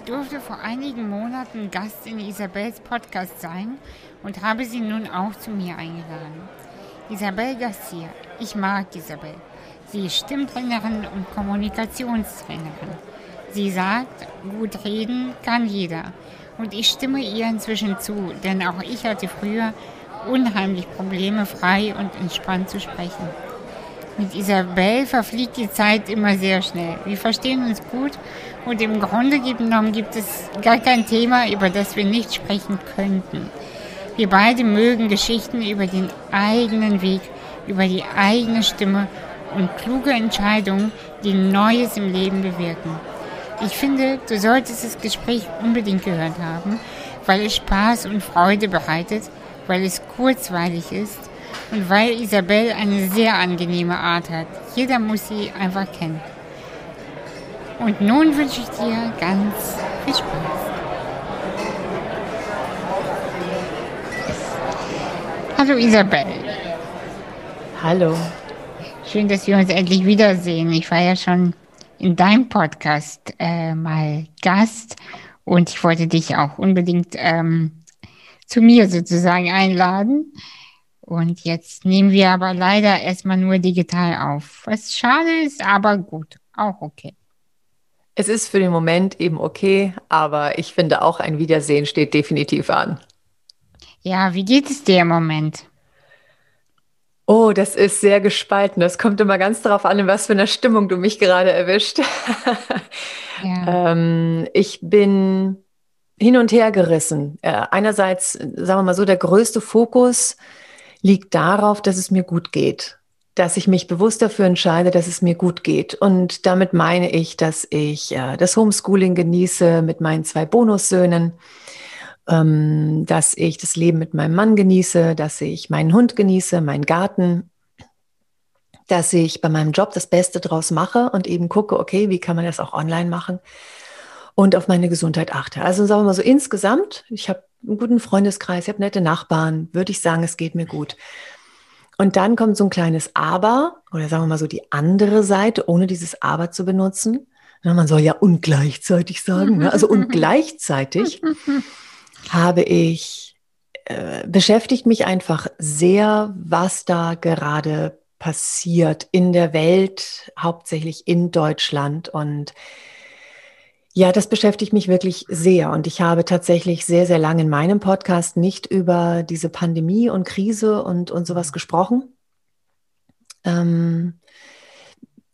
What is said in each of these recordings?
Ich durfte vor einigen Monaten Gast in Isabels Podcast sein und habe sie nun auch zu mir eingeladen. Isabel Garcia. Ich mag Isabel. Sie ist Stimmtrainerin und Kommunikationstrainerin. Sie sagt, gut reden kann jeder. Und ich stimme ihr inzwischen zu, denn auch ich hatte früher unheimlich Probleme, frei und entspannt zu sprechen. Mit Isabel verfliegt die Zeit immer sehr schnell. Wir verstehen uns gut und im Grunde genommen gibt es gar kein Thema, über das wir nicht sprechen könnten. Wir beide mögen Geschichten über den eigenen Weg, über die eigene Stimme und kluge Entscheidungen, die Neues im Leben bewirken. Ich finde, du solltest das Gespräch unbedingt gehört haben, weil es Spaß und Freude bereitet, weil es kurzweilig ist und weil Isabel eine sehr angenehme Art hat. Jeder muss sie einfach kennen. Und nun wünsche ich dir ganz viel Spaß. Hallo Isabel. Hallo. Schön, dass wir uns endlich wiedersehen. Ich war ja schon in deinem Podcast äh, mal Gast und ich wollte dich auch unbedingt ähm, zu mir sozusagen einladen. Und jetzt nehmen wir aber leider erstmal nur digital auf. Was schade ist, aber gut, auch okay. Es ist für den Moment eben okay, aber ich finde auch ein Wiedersehen steht definitiv an. Ja, wie geht es dir im Moment? Oh, das ist sehr gespalten. Das kommt immer ganz darauf an, in was für einer Stimmung du mich gerade erwischt. ja. ähm, ich bin hin und her gerissen. Äh, einerseits, sagen wir mal so, der größte Fokus liegt darauf, dass es mir gut geht. Dass ich mich bewusst dafür entscheide, dass es mir gut geht. Und damit meine ich, dass ich äh, das Homeschooling genieße mit meinen zwei Bonussöhnen ähm, dass ich das Leben mit meinem Mann genieße, dass ich meinen Hund genieße, meinen Garten, dass ich bei meinem Job das Beste draus mache und eben gucke, okay, wie kann man das auch online machen und auf meine Gesundheit achte. Also sagen wir mal so insgesamt, ich habe einen guten Freundeskreis, ich habe nette Nachbarn, würde ich sagen, es geht mir gut. Und dann kommt so ein kleines Aber oder sagen wir mal so die andere Seite, ohne dieses Aber zu benutzen. man soll ja ungleichzeitig sagen, ne? also ungleichzeitig habe ich äh, beschäftigt mich einfach sehr, was da gerade passiert in der Welt, hauptsächlich in Deutschland. Und ja, das beschäftigt mich wirklich sehr. Und ich habe tatsächlich sehr, sehr lange in meinem Podcast nicht über diese Pandemie und Krise und, und sowas gesprochen. Ähm,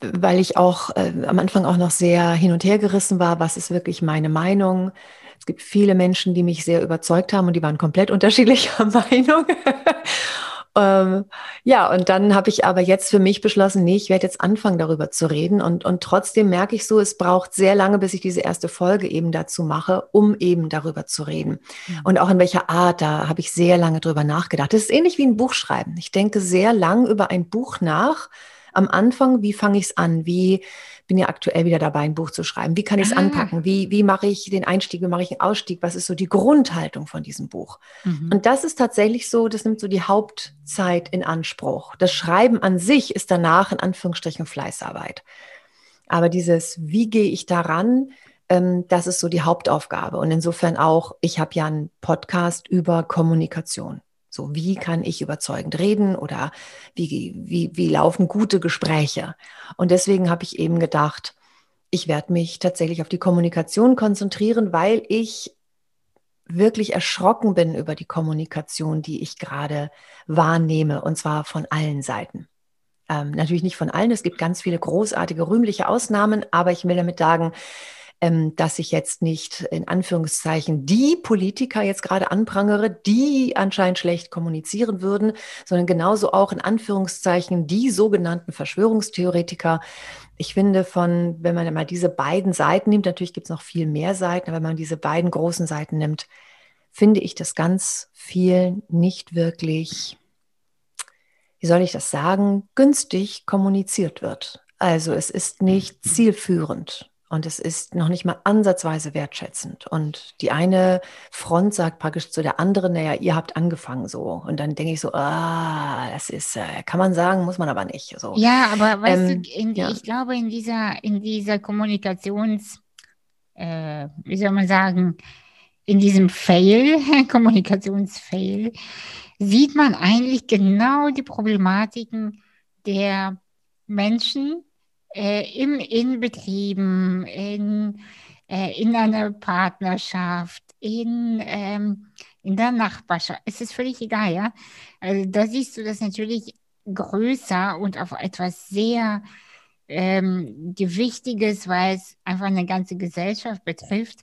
weil ich auch äh, am Anfang auch noch sehr hin und her gerissen war, was ist wirklich meine Meinung, es gibt viele Menschen, die mich sehr überzeugt haben und die waren komplett unterschiedlicher Meinung. Ähm, ja, und dann habe ich aber jetzt für mich beschlossen, nee, ich werde jetzt anfangen, darüber zu reden. Und, und trotzdem merke ich so, es braucht sehr lange, bis ich diese erste Folge eben dazu mache, um eben darüber zu reden. Mhm. Und auch in welcher Art, da habe ich sehr lange drüber nachgedacht. Das ist ähnlich wie ein Buch schreiben. Ich denke sehr lang über ein Buch nach. Am Anfang, wie fange ich es an? Wie bin ja aktuell wieder dabei, ein Buch zu schreiben. Wie kann ich es ah. anpacken? Wie, wie mache ich den Einstieg? Wie mache ich einen Ausstieg? Was ist so die Grundhaltung von diesem Buch? Mhm. Und das ist tatsächlich so, das nimmt so die Hauptzeit in Anspruch. Das Schreiben an sich ist danach in Anführungsstrichen Fleißarbeit. Aber dieses, wie gehe ich daran? Ähm, das ist so die Hauptaufgabe. Und insofern auch, ich habe ja einen Podcast über Kommunikation. So, wie kann ich überzeugend reden oder wie, wie, wie laufen gute Gespräche? Und deswegen habe ich eben gedacht, ich werde mich tatsächlich auf die Kommunikation konzentrieren, weil ich wirklich erschrocken bin über die Kommunikation, die ich gerade wahrnehme, und zwar von allen Seiten. Ähm, natürlich nicht von allen, es gibt ganz viele großartige, rühmliche Ausnahmen, aber ich will damit sagen, ähm, dass ich jetzt nicht in Anführungszeichen die Politiker jetzt gerade anprangere, die anscheinend schlecht kommunizieren würden, sondern genauso auch in Anführungszeichen die sogenannten Verschwörungstheoretiker. Ich finde von, wenn man mal diese beiden Seiten nimmt, natürlich gibt es noch viel mehr Seiten, aber wenn man diese beiden großen Seiten nimmt, finde ich, dass ganz viel nicht wirklich, wie soll ich das sagen, günstig kommuniziert wird. Also es ist nicht zielführend. Und es ist noch nicht mal ansatzweise wertschätzend. Und die eine Front sagt praktisch zu der anderen, naja, ihr habt angefangen so. Und dann denke ich so, ah, das ist, äh, kann man sagen, muss man aber nicht. So. Ja, aber weißt ähm, du, in, ja. ich glaube, in dieser, in dieser Kommunikations- äh, wie soll man sagen, in diesem Fail, Kommunikationsfail, sieht man eigentlich genau die Problematiken der Menschen äh, im, in Betrieben, in, äh, in einer Partnerschaft, in, ähm, in der Nachbarschaft. Es ist völlig egal, ja. Also da siehst du das natürlich größer und auf etwas sehr ähm, Gewichtiges, weil es einfach eine ganze Gesellschaft betrifft.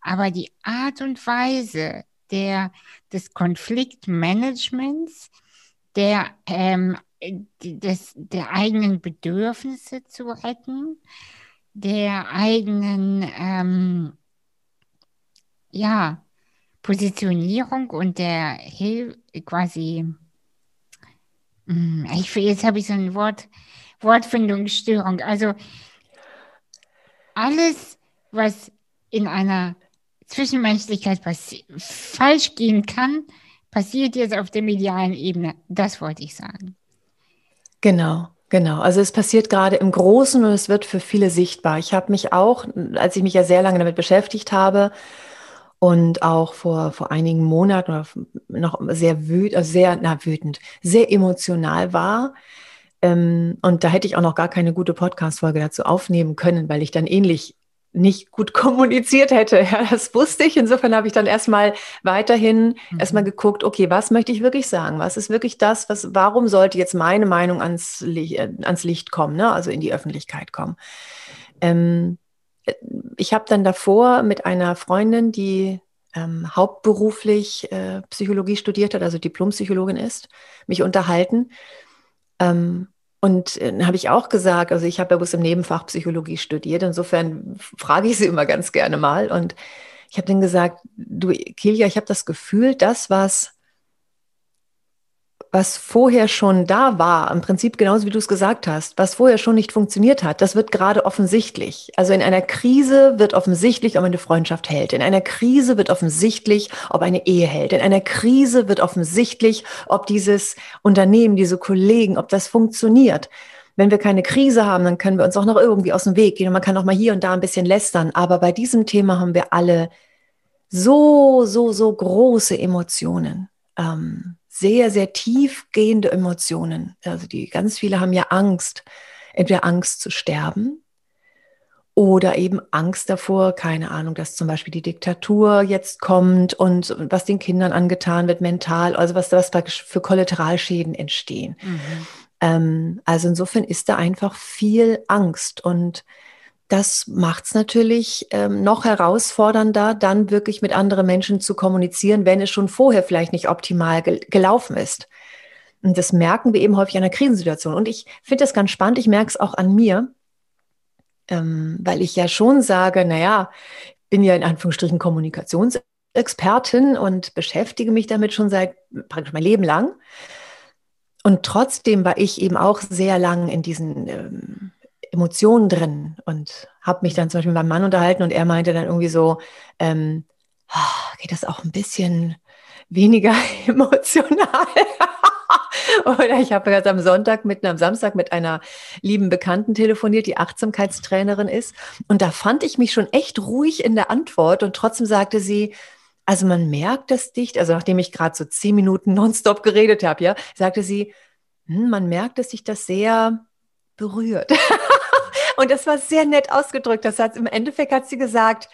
Aber die Art und Weise der, des Konfliktmanagements, der, ähm, des, der eigenen Bedürfnisse zu retten, der eigenen ähm, ja, Positionierung und der Hilfe quasi, hm, ich, jetzt habe ich so ein Wort, Wortfindungsstörung. Also alles, was in einer Zwischenmenschlichkeit falsch gehen kann, passiert jetzt auf der medialen Ebene. Das wollte ich sagen. Genau, genau. Also es passiert gerade im Großen und es wird für viele sichtbar. Ich habe mich auch, als ich mich ja sehr lange damit beschäftigt habe und auch vor, vor einigen Monaten noch sehr wütend, also sehr, na, wütend, sehr emotional war, ähm, und da hätte ich auch noch gar keine gute Podcast-Folge dazu aufnehmen können, weil ich dann ähnlich nicht gut kommuniziert hätte. Ja, das wusste ich. Insofern habe ich dann erstmal weiterhin mhm. erstmal geguckt, okay, was möchte ich wirklich sagen? Was ist wirklich das, was, warum sollte jetzt meine Meinung ans, Licht, äh, ans Licht kommen, ne? also in die Öffentlichkeit kommen? Ähm, ich habe dann davor mit einer Freundin, die ähm, hauptberuflich äh, Psychologie studiert hat, also Diplompsychologin ist, mich unterhalten. Ähm, und äh, habe ich auch gesagt, also ich habe ja bloß im Nebenfach Psychologie studiert, insofern frage ich sie immer ganz gerne mal. Und ich habe dann gesagt, du Kilja, ich habe das Gefühl, das, was was vorher schon da war, im Prinzip genauso wie du es gesagt hast, was vorher schon nicht funktioniert hat, das wird gerade offensichtlich. Also in einer Krise wird offensichtlich, ob eine Freundschaft hält. In einer Krise wird offensichtlich, ob eine Ehe hält. In einer Krise wird offensichtlich, ob dieses Unternehmen, diese Kollegen, ob das funktioniert. Wenn wir keine Krise haben, dann können wir uns auch noch irgendwie aus dem Weg gehen und man kann auch mal hier und da ein bisschen lästern. Aber bei diesem Thema haben wir alle so, so, so große Emotionen. Ähm, sehr, sehr tiefgehende Emotionen. Also die ganz viele haben ja Angst, entweder Angst zu sterben oder eben Angst davor, keine Ahnung, dass zum Beispiel die Diktatur jetzt kommt und was den Kindern angetan wird mental, also was, was für Kollateralschäden entstehen. Mhm. Ähm, also insofern ist da einfach viel Angst und das macht es natürlich ähm, noch herausfordernder, dann wirklich mit anderen Menschen zu kommunizieren, wenn es schon vorher vielleicht nicht optimal gel gelaufen ist. Und das merken wir eben häufig an einer Krisensituation. Und ich finde das ganz spannend, ich merke es auch an mir, ähm, weil ich ja schon sage, naja, bin ja in Anführungsstrichen Kommunikationsexpertin und beschäftige mich damit schon seit praktisch mein Leben lang. Und trotzdem war ich eben auch sehr lang in diesen ähm, Emotionen drin und habe mich dann zum Beispiel mit meinem Mann unterhalten und er meinte dann irgendwie so, ähm, oh, geht das auch ein bisschen weniger emotional? Oder ich habe gerade am Sonntag mit am Samstag mit einer lieben Bekannten telefoniert, die Achtsamkeitstrainerin ist. Und da fand ich mich schon echt ruhig in der Antwort und trotzdem sagte sie, also man merkt das dicht, also nachdem ich gerade so zehn Minuten nonstop geredet habe, ja, sagte sie, hm, man merkt, dass sich das sehr berührt. Und das war sehr nett ausgedrückt. Das hat im Endeffekt hat sie gesagt,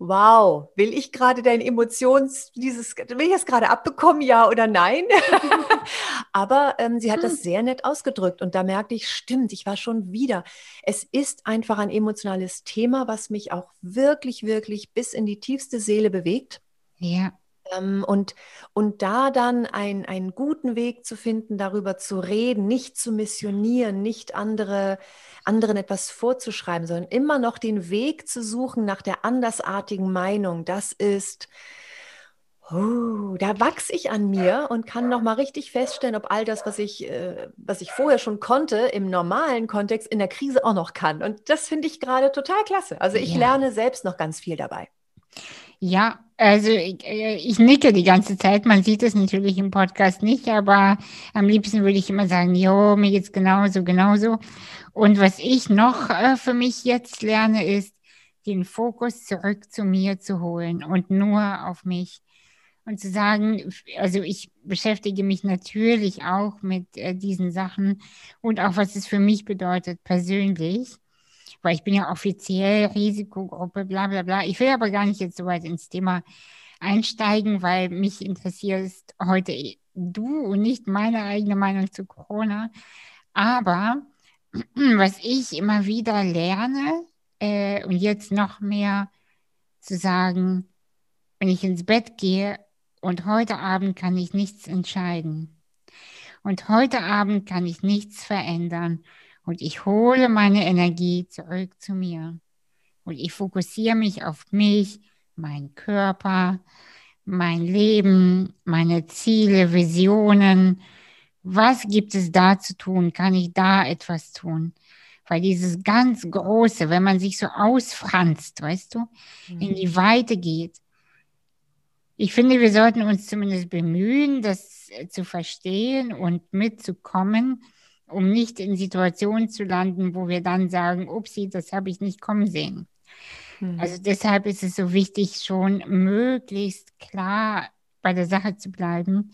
wow, will ich gerade deine Emotions, dieses, will ich das gerade abbekommen, ja oder nein? Aber ähm, sie hat das hm. sehr nett ausgedrückt und da merkte ich, stimmt, ich war schon wieder. Es ist einfach ein emotionales Thema, was mich auch wirklich, wirklich bis in die tiefste Seele bewegt. Ja. Ähm, und, und da dann ein, einen guten Weg zu finden, darüber zu reden, nicht zu missionieren, nicht andere, anderen etwas vorzuschreiben, sondern immer noch den Weg zu suchen nach der andersartigen Meinung, das ist, oh, da wachse ich an mir und kann noch mal richtig feststellen, ob all das, was ich, äh, was ich vorher schon konnte, im normalen Kontext in der Krise auch noch kann. Und das finde ich gerade total klasse. Also ich ja. lerne selbst noch ganz viel dabei. Ja, also ich, äh, ich, nicke die ganze Zeit. Man sieht es natürlich im Podcast nicht, aber am liebsten würde ich immer sagen, jo, mir geht's genauso, genauso. Und was ich noch äh, für mich jetzt lerne, ist, den Fokus zurück zu mir zu holen und nur auf mich. Und zu sagen, also ich beschäftige mich natürlich auch mit äh, diesen Sachen und auch was es für mich bedeutet persönlich, weil ich bin ja offiziell Risikogruppe, bla bla bla. Ich will aber gar nicht jetzt so weit ins Thema einsteigen, weil mich interessiert heute du und nicht meine eigene Meinung zu Corona. Aber was ich immer wieder lerne äh, und jetzt noch mehr zu sagen, wenn ich ins Bett gehe und heute Abend kann ich nichts entscheiden und heute Abend kann ich nichts verändern und ich hole meine Energie zurück zu mir und ich fokussiere mich auf mich, meinen Körper, mein Leben, meine Ziele, Visionen. Was gibt es da zu tun? Kann ich da etwas tun? Weil dieses ganz Große, wenn man sich so ausfranst, weißt du, mhm. in die Weite geht. Ich finde, wir sollten uns zumindest bemühen, das zu verstehen und mitzukommen, um nicht in Situationen zu landen, wo wir dann sagen, upsie, das habe ich nicht kommen sehen. Mhm. Also deshalb ist es so wichtig, schon möglichst klar bei der Sache zu bleiben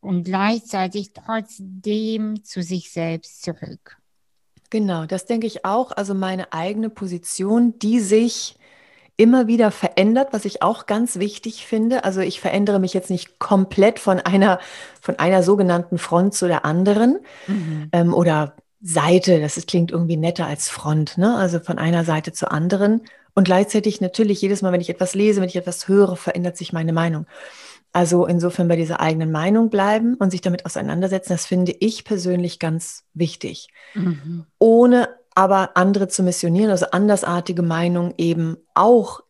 und gleichzeitig trotzdem zu sich selbst zurück. Genau, das denke ich auch. Also meine eigene Position, die sich immer wieder verändert, was ich auch ganz wichtig finde. Also ich verändere mich jetzt nicht komplett von einer, von einer sogenannten Front zu der anderen mhm. ähm, oder Seite. Das ist, klingt irgendwie netter als Front, ne? Also von einer Seite zur anderen, und gleichzeitig natürlich jedes Mal, wenn ich etwas lese, wenn ich etwas höre, verändert sich meine Meinung. Also insofern bei dieser eigenen Meinung bleiben und sich damit auseinandersetzen, das finde ich persönlich ganz wichtig. Mhm. Ohne aber andere zu missionieren, also andersartige Meinungen eben auch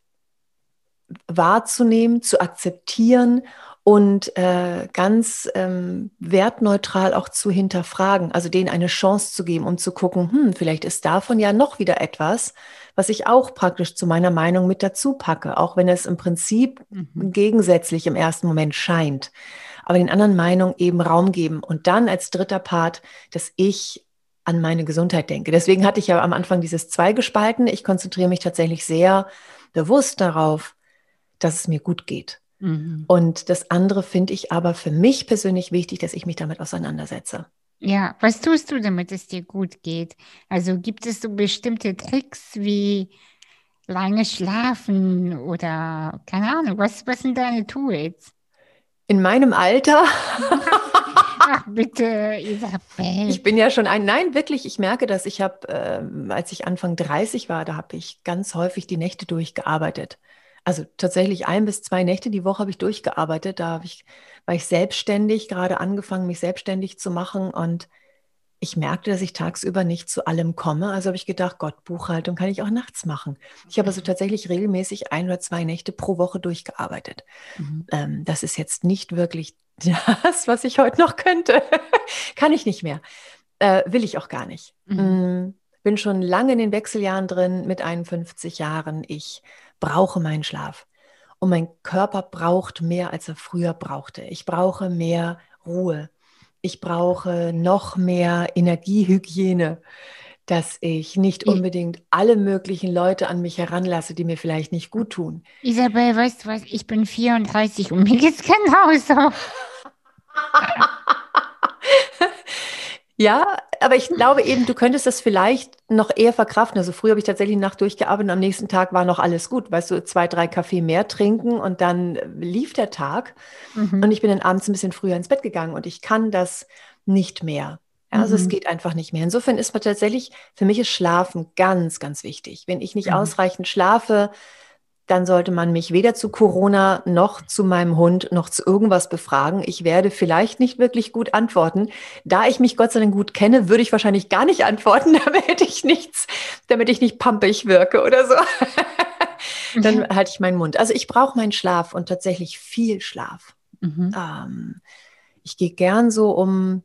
wahrzunehmen, zu akzeptieren und äh, ganz ähm, wertneutral auch zu hinterfragen, also denen eine Chance zu geben und zu gucken, hm, vielleicht ist davon ja noch wieder etwas, was ich auch praktisch zu meiner Meinung mit dazu packe, auch wenn es im Prinzip mhm. gegensätzlich im ersten Moment scheint. Aber den anderen Meinungen eben Raum geben und dann als dritter Part, dass ich an meine Gesundheit denke. Deswegen hatte ich ja am Anfang dieses Zweigespalten. Ich konzentriere mich tatsächlich sehr bewusst darauf, dass es mir gut geht Mhm. Und das andere finde ich aber für mich persönlich wichtig, dass ich mich damit auseinandersetze. Ja, was tust du, damit es dir gut geht? Also gibt es so bestimmte Tricks wie lange schlafen oder keine Ahnung, was, was sind deine Tools? In meinem Alter? Ach bitte, Isabel. Ich bin ja schon ein, nein, wirklich, ich merke das. Ich habe, äh, als ich Anfang 30 war, da habe ich ganz häufig die Nächte durchgearbeitet also tatsächlich ein bis zwei Nächte die Woche habe ich durchgearbeitet. Da ich, war ich selbstständig, gerade angefangen, mich selbstständig zu machen und ich merkte, dass ich tagsüber nicht zu allem komme. Also habe ich gedacht, Gott, Buchhaltung kann ich auch nachts machen. Ich habe also mhm. tatsächlich regelmäßig ein oder zwei Nächte pro Woche durchgearbeitet. Mhm. Ähm, das ist jetzt nicht wirklich das, was ich heute noch könnte. kann ich nicht mehr. Äh, will ich auch gar nicht. Mhm. Mm, bin schon lange in den Wechseljahren drin mit 51 Jahren. Ich brauche meinen Schlaf. Und mein Körper braucht mehr, als er früher brauchte. Ich brauche mehr Ruhe. Ich brauche noch mehr Energiehygiene, dass ich nicht unbedingt alle möglichen Leute an mich heranlasse, die mir vielleicht nicht gut tun. Isabel, weißt du was? Ich bin 34 und mir geht's genauso. Ja, aber ich glaube eben, du könntest das vielleicht noch eher verkraften. Also früher habe ich tatsächlich Nacht durchgearbeitet und am nächsten Tag war noch alles gut. Weißt du, zwei, drei Kaffee mehr trinken und dann lief der Tag. Mhm. Und ich bin dann abends ein bisschen früher ins Bett gegangen und ich kann das nicht mehr. Also mhm. es geht einfach nicht mehr. Insofern ist man tatsächlich, für mich ist Schlafen ganz, ganz wichtig. Wenn ich nicht mhm. ausreichend schlafe, dann sollte man mich weder zu Corona noch zu meinem Hund noch zu irgendwas befragen. Ich werde vielleicht nicht wirklich gut antworten. Da ich mich Gott sei Dank gut kenne, würde ich wahrscheinlich gar nicht antworten, damit ich nichts, damit ich nicht pampig wirke oder so. dann mhm. halte ich meinen Mund. Also ich brauche meinen Schlaf und tatsächlich viel Schlaf. Mhm. Ähm, ich gehe gern so um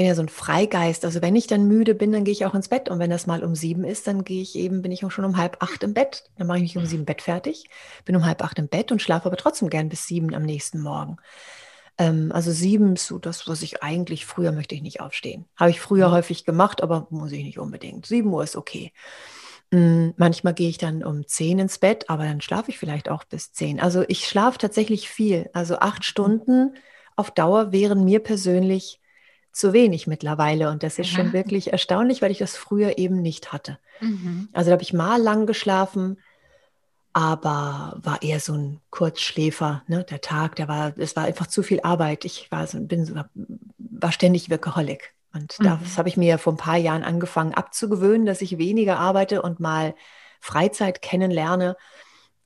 bin ja so ein Freigeist. Also wenn ich dann müde bin, dann gehe ich auch ins Bett. Und wenn das mal um sieben ist, dann gehe ich eben, bin ich auch schon um halb acht im Bett. Dann mache ich mich um sieben Bett fertig, bin um halb acht im Bett und schlafe aber trotzdem gern bis sieben am nächsten Morgen. Ähm, also sieben ist so das, was ich eigentlich früher möchte ich nicht aufstehen. Habe ich früher mhm. häufig gemacht, aber muss ich nicht unbedingt. Sieben Uhr ist okay. Mm, manchmal gehe ich dann um 10 ins Bett, aber dann schlafe ich vielleicht auch bis 10. Also ich schlafe tatsächlich viel. Also acht Stunden auf Dauer wären mir persönlich zu wenig mittlerweile. Und das ist schon wirklich erstaunlich, weil ich das früher eben nicht hatte. Mhm. Also da habe ich mal lang geschlafen, aber war eher so ein Kurzschläfer. Ne? Der Tag, der war, es war einfach zu viel Arbeit. Ich war, so, bin, war ständig Workaholic. Und mhm. das habe ich mir vor ein paar Jahren angefangen abzugewöhnen, dass ich weniger arbeite und mal Freizeit kennenlerne.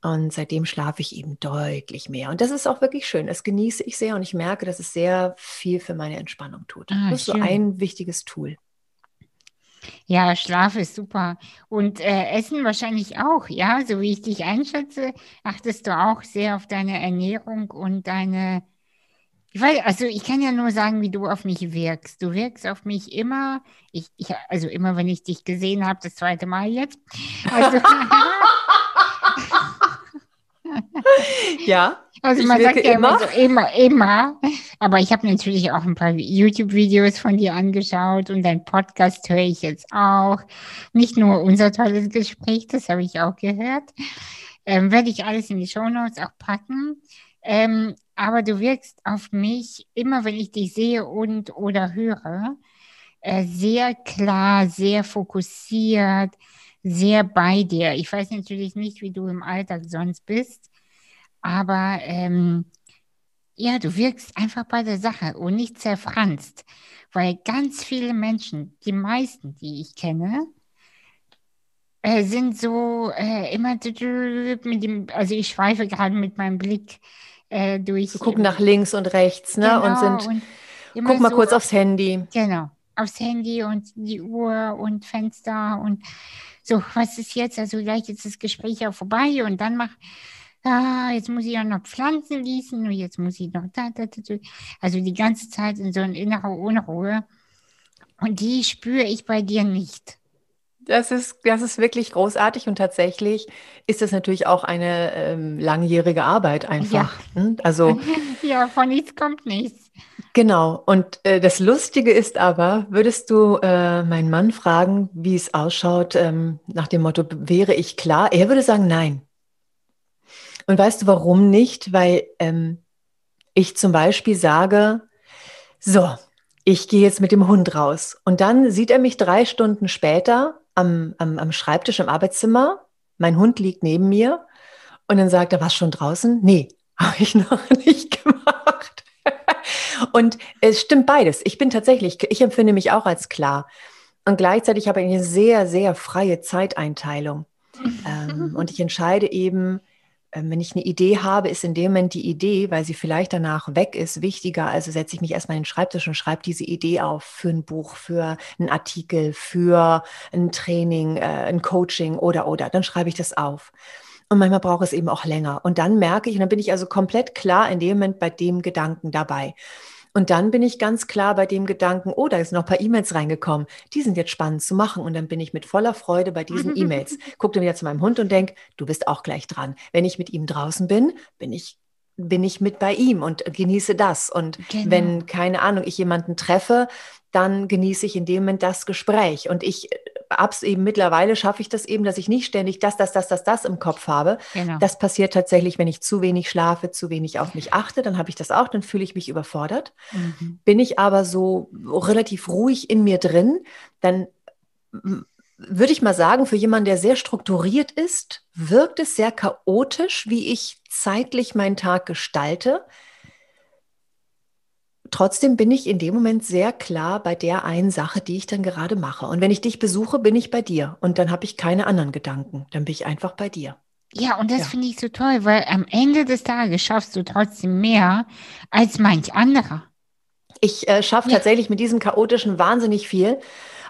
Und seitdem schlafe ich eben deutlich mehr. Und das ist auch wirklich schön. Das genieße ich sehr und ich merke, dass es sehr viel für meine Entspannung tut. Ah, das ist schön. so ein wichtiges Tool. Ja, Schlaf ist super. Und äh, Essen wahrscheinlich auch, ja, so wie ich dich einschätze, achtest du auch sehr auf deine Ernährung und deine ich weiß, also ich kann ja nur sagen, wie du auf mich wirkst. Du wirkst auf mich immer, ich, ich also immer, wenn ich dich gesehen habe, das zweite Mal jetzt. Also, ja. Also man sagt ja immer so immer, immer. Aber ich habe natürlich auch ein paar YouTube-Videos von dir angeschaut und dein Podcast höre ich jetzt auch. Nicht nur unser tolles Gespräch, das habe ich auch gehört. Ähm, Werde ich alles in die Show Notes auch packen. Ähm, aber du wirkst auf mich, immer wenn ich dich sehe und oder höre, äh, sehr klar, sehr fokussiert, sehr bei dir. Ich weiß natürlich nicht, wie du im Alltag sonst bist, aber ähm, ja, du wirkst einfach bei der Sache und nicht zerfranst, weil ganz viele Menschen, die meisten, die ich kenne, äh, sind so äh, immer mit dem, also ich schweife gerade mit meinem Blick äh, durch. Wir gucken nach links und rechts, ne? Genau, und sind. Und guck mal so kurz aufs Handy. Genau, aufs Handy und die Uhr und Fenster und so, was ist jetzt? Also gleich ist das Gespräch auch vorbei und dann mach, ah, jetzt muss ich ja noch Pflanzen gießen und jetzt muss ich noch da, da, da, Also die ganze Zeit in so einer inneren Unruhe. Und die spüre ich bei dir nicht. Das ist, das ist wirklich großartig und tatsächlich ist das natürlich auch eine ähm, langjährige Arbeit einfach. Ja. Hm? Also, ja, von nichts kommt nichts. Genau. Und äh, das Lustige ist aber, würdest du äh, meinen Mann fragen, wie es ausschaut, ähm, nach dem Motto, wäre ich klar? Er würde sagen, nein. Und weißt du warum nicht? Weil ähm, ich zum Beispiel sage, so, ich gehe jetzt mit dem Hund raus. Und dann sieht er mich drei Stunden später am, am, am Schreibtisch im Arbeitszimmer. Mein Hund liegt neben mir und dann sagt er, was schon draußen? Nee, habe ich noch nicht gemacht. Und es stimmt beides. Ich bin tatsächlich, ich empfinde mich auch als klar. Und gleichzeitig habe ich eine sehr, sehr freie Zeiteinteilung. ähm, und ich entscheide eben, ähm, wenn ich eine Idee habe, ist in dem Moment die Idee, weil sie vielleicht danach weg ist, wichtiger. Also setze ich mich erstmal in den Schreibtisch und schreibe diese Idee auf für ein Buch, für einen Artikel, für ein Training, äh, ein Coaching oder oder. Dann schreibe ich das auf. Und manchmal braucht es eben auch länger. Und dann merke ich, und dann bin ich also komplett klar in dem Moment bei dem Gedanken dabei. Und dann bin ich ganz klar bei dem Gedanken, oh, da ist noch ein paar E-Mails reingekommen. Die sind jetzt spannend zu machen. Und dann bin ich mit voller Freude bei diesen E-Mails. Guck dann wieder zu meinem Hund und denk, du bist auch gleich dran. Wenn ich mit ihm draußen bin, bin ich bin ich mit bei ihm und genieße das. Und genau. wenn, keine Ahnung, ich jemanden treffe, dann genieße ich in dem Moment das Gespräch. Und ich hab's eben mittlerweile, schaffe ich das eben, dass ich nicht ständig das, das, das, das, das im Kopf habe. Genau. Das passiert tatsächlich, wenn ich zu wenig schlafe, zu wenig auf mich achte, dann habe ich das auch, dann fühle ich mich überfordert. Mhm. Bin ich aber so relativ ruhig in mir drin, dann würde ich mal sagen, für jemanden, der sehr strukturiert ist, wirkt es sehr chaotisch, wie ich zeitlich meinen Tag gestalte trotzdem bin ich in dem Moment sehr klar bei der einen Sache, die ich dann gerade mache. Und wenn ich dich besuche, bin ich bei dir. Und dann habe ich keine anderen Gedanken. Dann bin ich einfach bei dir. Ja, und das ja. finde ich so toll, weil am Ende des Tages schaffst du trotzdem mehr als manch anderer. Ich äh, schaffe ja. tatsächlich mit diesem chaotischen wahnsinnig viel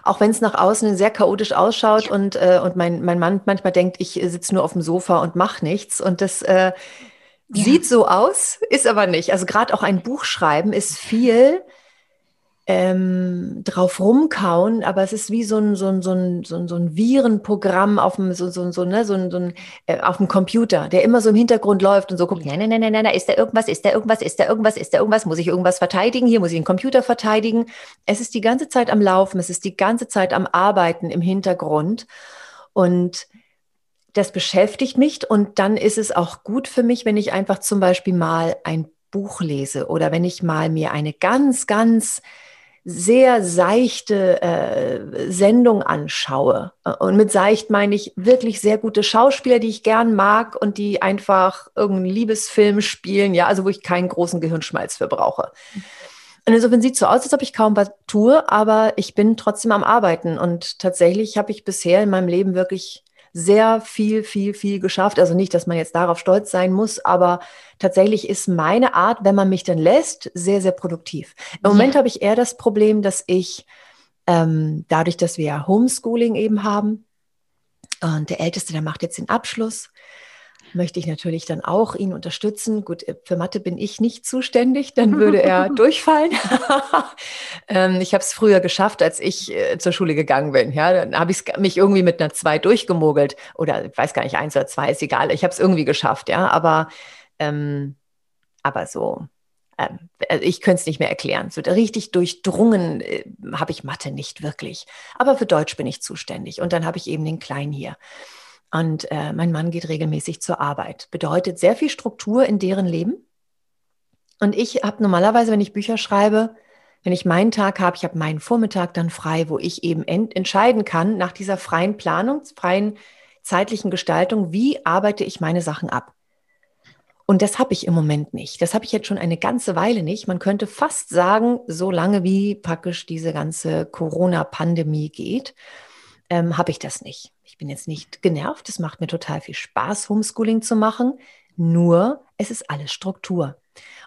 auch wenn es nach außen sehr chaotisch ausschaut und, äh, und mein, mein Mann manchmal denkt, ich sitze nur auf dem Sofa und mache nichts. Und das äh, ja. Sieht so aus, ist aber nicht. Also gerade auch ein Buch schreiben ist viel ähm, drauf rumkauen, aber es ist wie so ein, so ein, so ein, so ein, so ein Virenprogramm auf dem, so, so, so, ne, so ein, so ein, äh, auf dem Computer, der immer so im Hintergrund läuft und so guckt, nein, nein, nein, nein, nein, ist da irgendwas, ist da irgendwas, ist da irgendwas, ist da irgendwas, muss ich irgendwas verteidigen, hier muss ich den Computer verteidigen. Es ist die ganze Zeit am Laufen, es ist die ganze Zeit am Arbeiten im Hintergrund. Und das beschäftigt mich und dann ist es auch gut für mich, wenn ich einfach zum Beispiel mal ein Buch lese oder wenn ich mal mir eine ganz, ganz sehr seichte äh, Sendung anschaue. Und mit seicht meine ich wirklich sehr gute Schauspieler, die ich gern mag und die einfach irgendeinen Liebesfilm spielen, ja, also wo ich keinen großen Gehirnschmalz für brauche. Und insofern sieht es so aus, als ob ich kaum was tue, aber ich bin trotzdem am Arbeiten. Und tatsächlich habe ich bisher in meinem Leben wirklich sehr viel, viel, viel geschafft. Also nicht, dass man jetzt darauf stolz sein muss, aber tatsächlich ist meine Art, wenn man mich dann lässt, sehr, sehr produktiv. Im ja. Moment habe ich eher das Problem, dass ich ähm, dadurch, dass wir Homeschooling eben haben, und der Älteste, der macht jetzt den Abschluss, möchte ich natürlich dann auch ihn unterstützen. Gut, äh, für Mathe bin ich nicht zuständig, dann würde er durchfallen. ähm, ich habe es früher geschafft, als ich äh, zur Schule gegangen bin. Ja, dann habe ich mich irgendwie mit einer 2 durchgemogelt. Oder ich weiß gar nicht, eins oder zwei, ist egal. Ich habe es irgendwie geschafft, ja. Aber, ähm, aber so, ähm, also ich könnte es nicht mehr erklären. So richtig durchdrungen äh, habe ich Mathe nicht wirklich. Aber für Deutsch bin ich zuständig. Und dann habe ich eben den Kleinen hier. Und äh, mein Mann geht regelmäßig zur Arbeit. Bedeutet sehr viel Struktur in deren Leben. Und ich habe normalerweise, wenn ich Bücher schreibe, wenn ich meinen Tag habe, ich habe meinen Vormittag dann frei, wo ich eben entscheiden kann nach dieser freien Planung, freien zeitlichen Gestaltung, wie arbeite ich meine Sachen ab. Und das habe ich im Moment nicht. Das habe ich jetzt schon eine ganze Weile nicht. Man könnte fast sagen, so lange wie praktisch diese ganze Corona-Pandemie geht, ähm, habe ich das nicht. Ich bin jetzt nicht genervt. Es macht mir total viel Spaß, Homeschooling zu machen. Nur, es ist alles Struktur.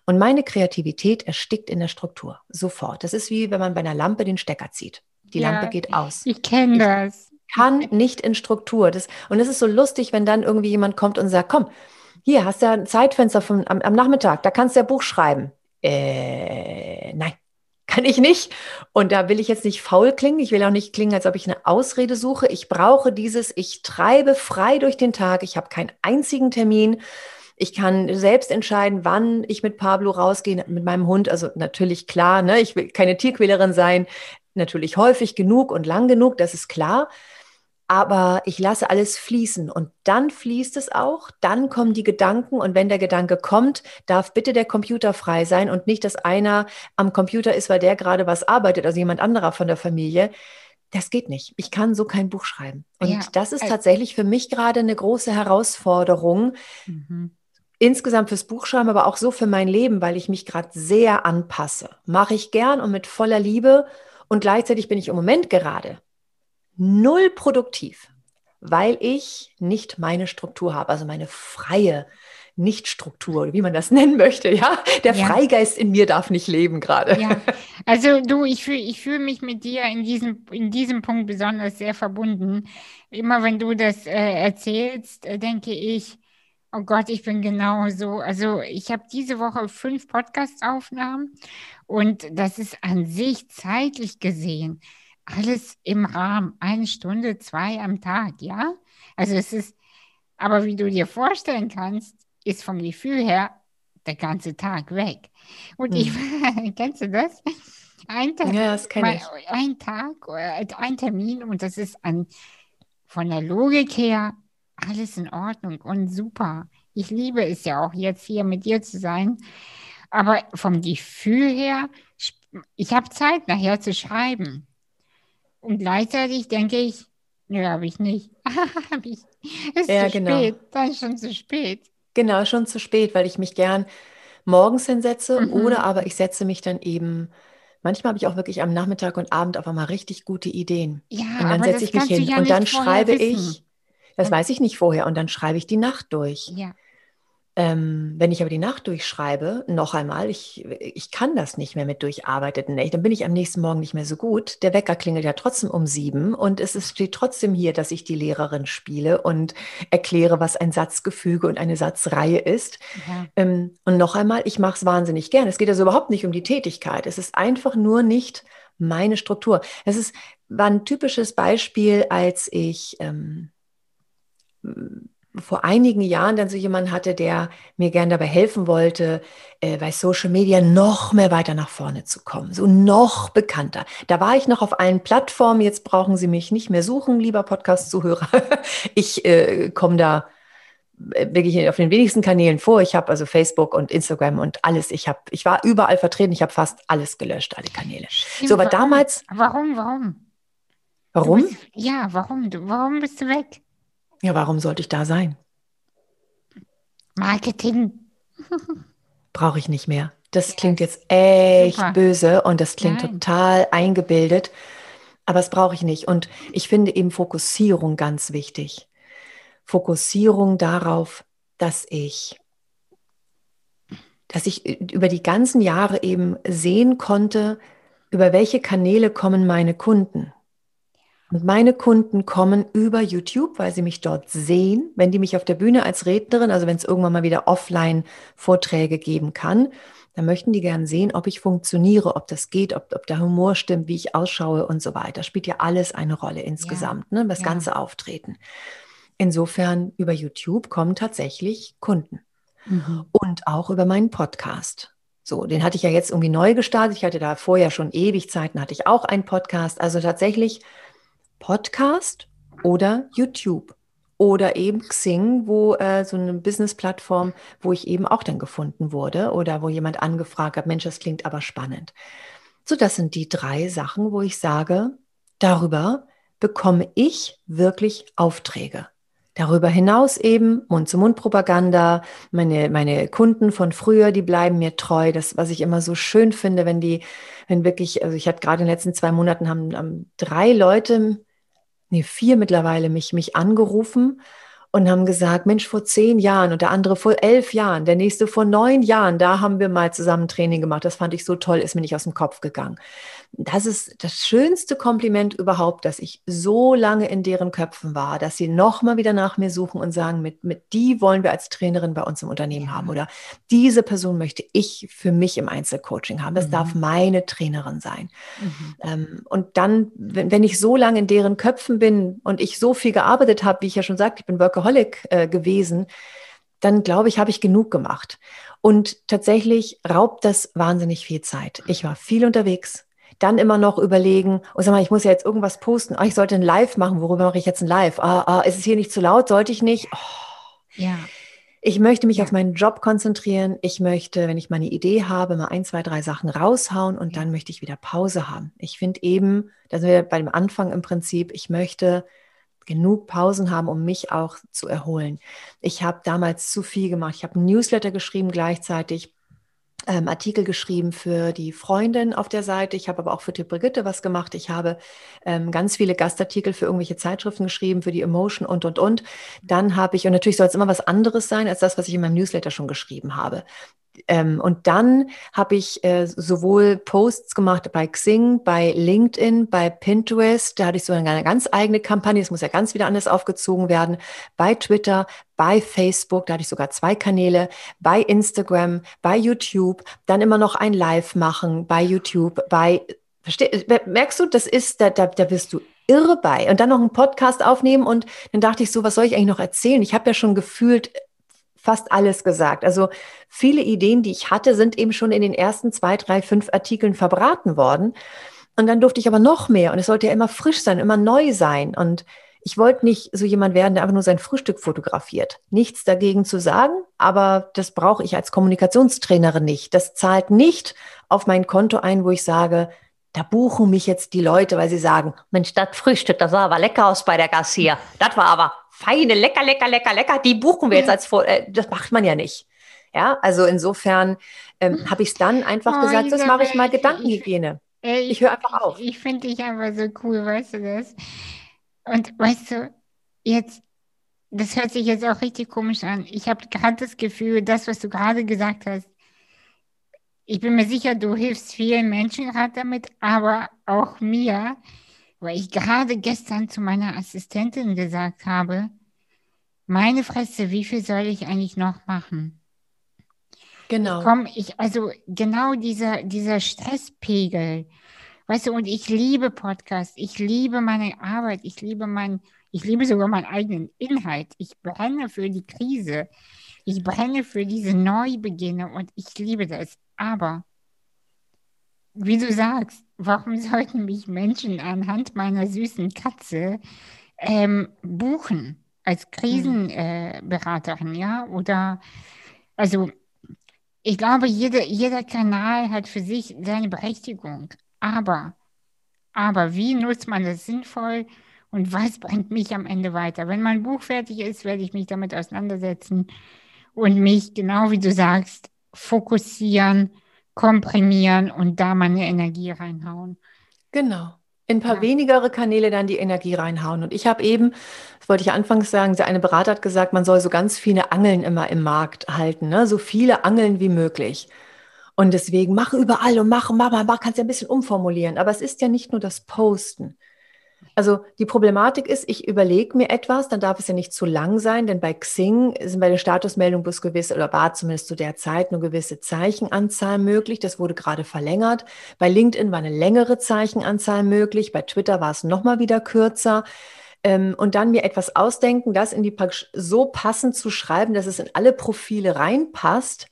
Und meine Kreativität erstickt in der Struktur. Sofort. Das ist wie wenn man bei einer Lampe den Stecker zieht. Die ja, Lampe geht aus. Ich kenne das. Kann nicht in Struktur. Das, und es ist so lustig, wenn dann irgendwie jemand kommt und sagt, komm, hier hast du ja ein Zeitfenster von, am, am Nachmittag, da kannst du ja Buch schreiben. Äh, nein, kann ich nicht. Und da will ich jetzt nicht faul klingen. Ich will auch nicht klingen, als ob ich eine Ausrede suche. Ich brauche dieses, ich treibe frei durch den Tag. Ich habe keinen einzigen Termin. Ich kann selbst entscheiden, wann ich mit Pablo rausgehe, mit meinem Hund. Also natürlich klar, ne? ich will keine Tierquälerin sein. Natürlich häufig genug und lang genug, das ist klar aber ich lasse alles fließen und dann fließt es auch, dann kommen die Gedanken und wenn der Gedanke kommt, darf bitte der Computer frei sein und nicht, dass einer am Computer ist, weil der gerade was arbeitet, also jemand anderer von der Familie. Das geht nicht. Ich kann so kein Buch schreiben. Und ja. das ist tatsächlich für mich gerade eine große Herausforderung. Mhm. Insgesamt fürs Buchschreiben, aber auch so für mein Leben, weil ich mich gerade sehr anpasse. Mache ich gern und mit voller Liebe. Und gleichzeitig bin ich im Moment gerade null produktiv, weil ich nicht meine Struktur habe, also meine freie Nichtstruktur, wie man das nennen möchte, ja. Der ja. Freigeist in mir darf nicht leben gerade. Ja. Also du, ich fühle ich fühl mich mit dir in diesem, in diesem Punkt besonders sehr verbunden. Immer wenn du das äh, erzählst, äh, denke ich, oh Gott, ich bin genau so. Also ich habe diese Woche fünf Podcast-Aufnahmen und das ist an sich zeitlich gesehen alles im Rahmen, eine Stunde, zwei am Tag, ja? Also es ist, aber wie du dir vorstellen kannst, ist vom Gefühl her der ganze Tag weg. Und hm. ich, kennst du das? Ein Tag, ja, das kenn ich. ein Tag, äh, ein Termin und das ist an, von der Logik her alles in Ordnung und super. Ich liebe es ja auch jetzt hier mit dir zu sein. Aber vom Gefühl her, ich habe Zeit nachher zu schreiben. Und gleichzeitig denke ich, nö, habe ich nicht. hab ich. Ist ja, zu genau. spät, dann schon zu spät. Genau, schon zu spät, weil ich mich gern morgens hinsetze mhm. oder aber ich setze mich dann eben, manchmal habe ich auch wirklich am Nachmittag und Abend auf einmal richtig gute Ideen. Ja, und dann setze ich mich hin ja und dann schreibe wissen. ich, das weiß ich nicht vorher, und dann schreibe ich die Nacht durch. Ja. Ähm, wenn ich aber die Nacht durchschreibe, noch einmal, ich, ich kann das nicht mehr mit durcharbeiteten Nächten, dann bin ich am nächsten Morgen nicht mehr so gut. Der Wecker klingelt ja trotzdem um sieben und es ist, steht trotzdem hier, dass ich die Lehrerin spiele und erkläre, was ein Satzgefüge und eine Satzreihe ist. Ja. Ähm, und noch einmal, ich mache es wahnsinnig gern. Es geht also überhaupt nicht um die Tätigkeit. Es ist einfach nur nicht meine Struktur. Es ist, war ein typisches Beispiel, als ich ähm, vor einigen Jahren dann so jemand hatte, der mir gern dabei helfen wollte, äh, bei Social Media noch mehr weiter nach vorne zu kommen, so noch bekannter. Da war ich noch auf allen Plattformen. Jetzt brauchen Sie mich nicht mehr suchen, lieber Podcast-Zuhörer. ich äh, komme da äh, wirklich auf den wenigsten Kanälen vor. Ich habe also Facebook und Instagram und alles. Ich habe, ich war überall vertreten. Ich habe fast alles gelöscht, alle Kanäle. So, aber damals. Warum? Warum? Warum? Bist, ja, warum? warum bist du weg? Ja, warum sollte ich da sein? Marketing. Brauche ich nicht mehr. Das klingt jetzt echt Super. böse und das klingt Nein. total eingebildet, aber das brauche ich nicht. Und ich finde eben Fokussierung ganz wichtig. Fokussierung darauf, dass ich, dass ich über die ganzen Jahre eben sehen konnte, über welche Kanäle kommen meine Kunden. Und meine Kunden kommen über YouTube, weil sie mich dort sehen. Wenn die mich auf der Bühne als Rednerin, also wenn es irgendwann mal wieder Offline-Vorträge geben kann, dann möchten die gern sehen, ob ich funktioniere, ob das geht, ob, ob der Humor stimmt, wie ich ausschaue und so weiter. Spielt ja alles eine Rolle insgesamt, ja. ne? das ja. ganze Auftreten. Insofern über YouTube kommen tatsächlich Kunden. Mhm. Und auch über meinen Podcast. So, den hatte ich ja jetzt irgendwie neu gestartet. Ich hatte da vorher schon ewig Zeiten, hatte ich auch einen Podcast. Also tatsächlich Podcast oder YouTube oder eben Xing, wo äh, so eine Business-Plattform, wo ich eben auch dann gefunden wurde oder wo jemand angefragt hat, Mensch, das klingt aber spannend. So, das sind die drei Sachen, wo ich sage, darüber bekomme ich wirklich Aufträge. Darüber hinaus eben Mund-zu-Mund-Propaganda. Meine, meine Kunden von früher, die bleiben mir treu. Das, was ich immer so schön finde, wenn die, wenn wirklich, also ich hatte gerade in den letzten zwei Monaten haben, haben drei Leute nee, vier mittlerweile mich, mich angerufen und haben gesagt, Mensch, vor zehn Jahren und der andere vor elf Jahren, der nächste vor neun Jahren, da haben wir mal zusammen Training gemacht. Das fand ich so toll, ist mir nicht aus dem Kopf gegangen. Das ist das schönste Kompliment überhaupt, dass ich so lange in deren Köpfen war, dass sie nochmal wieder nach mir suchen und sagen, mit, mit die wollen wir als Trainerin bei uns im Unternehmen haben oder diese Person möchte ich für mich im Einzelcoaching haben. Das mhm. darf meine Trainerin sein. Mhm. Ähm, und dann, wenn, wenn ich so lange in deren Köpfen bin und ich so viel gearbeitet habe, wie ich ja schon sagte, ich bin Workaholic äh, gewesen, dann glaube ich, habe ich genug gemacht. Und tatsächlich raubt das wahnsinnig viel Zeit. Ich war viel unterwegs, dann immer noch überlegen, oh, sag mal, ich muss ja jetzt irgendwas posten. Ah, ich sollte ein Live machen. Worüber mache ich jetzt ein Live? Ah, ah, ist es hier nicht zu laut? Sollte ich nicht? Oh. Ja. Ich möchte mich ja. auf meinen Job konzentrieren. Ich möchte, wenn ich meine Idee habe, mal ein, zwei, drei Sachen raushauen und dann möchte ich wieder Pause haben. Ich finde eben, da sind wir beim Anfang im Prinzip, ich möchte genug Pausen haben, um mich auch zu erholen. Ich habe damals zu viel gemacht. Ich habe ein Newsletter geschrieben gleichzeitig ähm, Artikel geschrieben für die Freundin auf der Seite. Ich habe aber auch für die Brigitte was gemacht. Ich habe ähm, ganz viele Gastartikel für irgendwelche Zeitschriften geschrieben, für die Emotion und, und, und. Dann habe ich, und natürlich soll es immer was anderes sein als das, was ich in meinem Newsletter schon geschrieben habe. Ähm, und dann habe ich äh, sowohl Posts gemacht bei Xing, bei LinkedIn, bei Pinterest. Da hatte ich so eine ganz eigene Kampagne. Es muss ja ganz wieder anders aufgezogen werden. Bei Twitter, bei Facebook. Da hatte ich sogar zwei Kanäle. Bei Instagram, bei YouTube. Dann immer noch ein Live machen bei YouTube. Bei Versteh, merkst du, das ist, da, da, da bist du irre bei. Und dann noch einen Podcast aufnehmen und dann dachte ich so, was soll ich eigentlich noch erzählen? Ich habe ja schon gefühlt fast alles gesagt. Also viele Ideen, die ich hatte, sind eben schon in den ersten zwei, drei, fünf Artikeln verbraten worden. Und dann durfte ich aber noch mehr. Und es sollte ja immer frisch sein, immer neu sein. Und ich wollte nicht so jemand werden, der einfach nur sein Frühstück fotografiert. Nichts dagegen zu sagen, aber das brauche ich als Kommunikationstrainerin nicht. Das zahlt nicht auf mein Konto ein, wo ich sage, da buchen mich jetzt die Leute, weil sie sagen, Mensch, das Frühstück, das sah aber lecker aus bei der Gassier. Das war aber feine, lecker, lecker, lecker, lecker, die buchen wir jetzt als Vor äh, das macht man ja nicht. Ja, also insofern ähm, habe ich es dann einfach oh, gesagt, das mache ich mal Gedankenhygiene. Ich, ich, ich höre einfach auf. Ich, ich finde dich einfach so cool, weißt du das? Und weißt du, jetzt, das hört sich jetzt auch richtig komisch an. Ich habe gerade das Gefühl, das, was du gerade gesagt hast, ich bin mir sicher, du hilfst vielen Menschen gerade damit, aber auch mir, weil ich gerade gestern zu meiner Assistentin gesagt habe, meine Fresse, wie viel soll ich eigentlich noch machen? Genau. Komm, ich, also genau dieser, dieser Stresspegel, Weißt du, und ich liebe Podcasts, ich liebe meine Arbeit, ich liebe mein, ich liebe sogar meinen eigenen Inhalt. Ich brenne für die Krise. Ich brenne für diese Neubeginne und ich liebe das. Aber, wie du sagst, warum sollten mich Menschen anhand meiner süßen Katze ähm, buchen als Krisenberaterin, äh, ja? Oder, also, ich glaube, jede, jeder Kanal hat für sich seine Berechtigung. Aber, aber wie nutzt man das sinnvoll und was bringt mich am Ende weiter? Wenn mein Buch fertig ist, werde ich mich damit auseinandersetzen und mich, genau wie du sagst, fokussieren, komprimieren und da meine Energie reinhauen. Genau. In ein paar ja. wenigere Kanäle dann die Energie reinhauen. Und ich habe eben, das wollte ich anfangs sagen, eine Berater hat gesagt, man soll so ganz viele Angeln immer im Markt halten, ne? so viele Angeln wie möglich. Und deswegen mach überall und mach, mach, mach, mach, kannst ja ein bisschen umformulieren. Aber es ist ja nicht nur das Posten. Also die Problematik ist, ich überlege mir etwas, dann darf es ja nicht zu lang sein, denn bei Xing sind bei der Statusmeldung bloß gewisse, oder war zumindest zu der Zeit eine gewisse Zeichenanzahl möglich. Das wurde gerade verlängert. Bei LinkedIn war eine längere Zeichenanzahl möglich. Bei Twitter war es nochmal wieder kürzer. Ähm, und dann mir etwas ausdenken, das in die so passend zu schreiben, dass es in alle Profile reinpasst.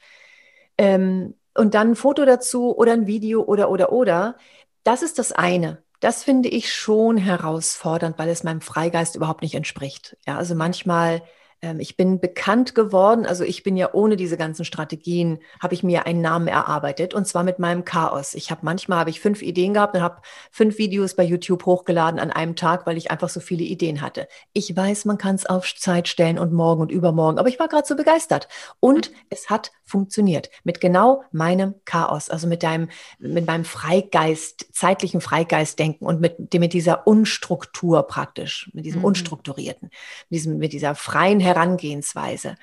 Ähm, und dann ein Foto dazu oder ein Video oder, oder, oder. Das ist das eine. Das finde ich schon herausfordernd, weil es meinem Freigeist überhaupt nicht entspricht. Ja, also manchmal ähm, ich bin bekannt geworden, also ich bin ja ohne diese ganzen Strategien, habe ich mir einen Namen erarbeitet und zwar mit meinem Chaos. Ich habe manchmal habe ich fünf Ideen gehabt und habe fünf Videos bei YouTube hochgeladen an einem Tag, weil ich einfach so viele Ideen hatte. Ich weiß, man kann es auf Zeit stellen und morgen und übermorgen, aber ich war gerade so begeistert und mhm. es hat funktioniert mit genau meinem Chaos, also mit deinem mit meinem Freigeist, zeitlichen Freigeistdenken und mit mit dieser Unstruktur praktisch, mit diesem mhm. unstrukturierten, mit diesem mit dieser freien Herangehensweise.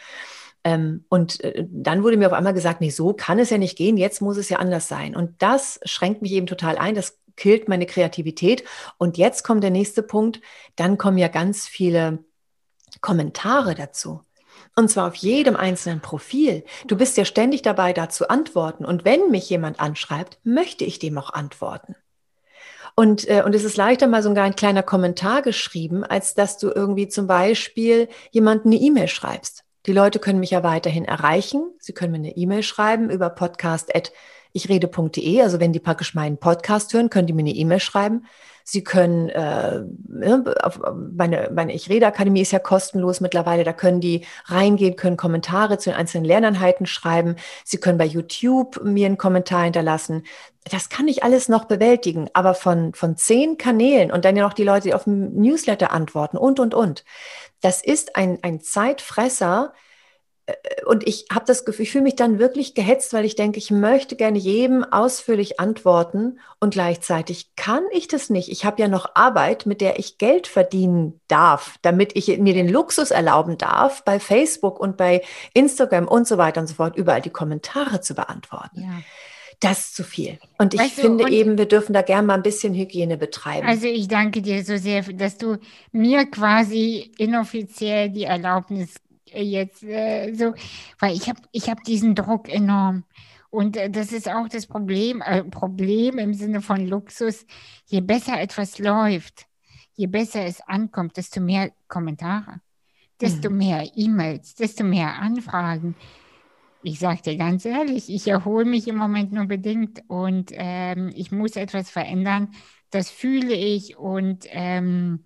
Ähm, und äh, dann wurde mir auf einmal gesagt, nee, so kann es ja nicht gehen, jetzt muss es ja anders sein. Und das schränkt mich eben total ein, das killt meine Kreativität. Und jetzt kommt der nächste Punkt, dann kommen ja ganz viele Kommentare dazu. Und zwar auf jedem einzelnen Profil. Du bist ja ständig dabei, da zu antworten. Und wenn mich jemand anschreibt, möchte ich dem auch antworten. Und, äh, und es ist leichter, mal so ein kleiner Kommentar geschrieben, als dass du irgendwie zum Beispiel jemanden eine E-Mail schreibst. Die Leute können mich ja weiterhin erreichen. Sie können mir eine E-Mail schreiben über podcast.ichrede.de. Also wenn die praktisch meinen Podcast hören, können die mir eine E-Mail schreiben. Sie können, äh, ne, meine, meine Ich Rede Akademie ist ja kostenlos mittlerweile, da können die reingehen, können Kommentare zu den einzelnen Lerneinheiten schreiben. Sie können bei YouTube mir einen Kommentar hinterlassen. Das kann ich alles noch bewältigen, aber von, von zehn Kanälen und dann ja noch die Leute, die auf dem Newsletter antworten und, und, und. Das ist ein, ein Zeitfresser, und ich habe das Gefühl, ich fühle mich dann wirklich gehetzt, weil ich denke, ich möchte gerne jedem ausführlich antworten und gleichzeitig kann ich das nicht. Ich habe ja noch Arbeit, mit der ich Geld verdienen darf, damit ich mir den Luxus erlauben darf, bei Facebook und bei Instagram und so weiter und so fort überall die Kommentare zu beantworten. Ja. Das ist zu viel. Und ich weißt finde du, eben, wir dürfen da gerne mal ein bisschen Hygiene betreiben. Also ich danke dir so sehr, dass du mir quasi inoffiziell die Erlaubnis jetzt äh, so, weil ich habe ich hab diesen Druck enorm. Und äh, das ist auch das Problem, äh, Problem im Sinne von Luxus. Je besser etwas läuft, je besser es ankommt, desto mehr Kommentare, desto mhm. mehr E-Mails, desto mehr Anfragen. Ich sage dir ganz ehrlich, ich erhole mich im Moment nur bedingt und ähm, ich muss etwas verändern. Das fühle ich und ähm,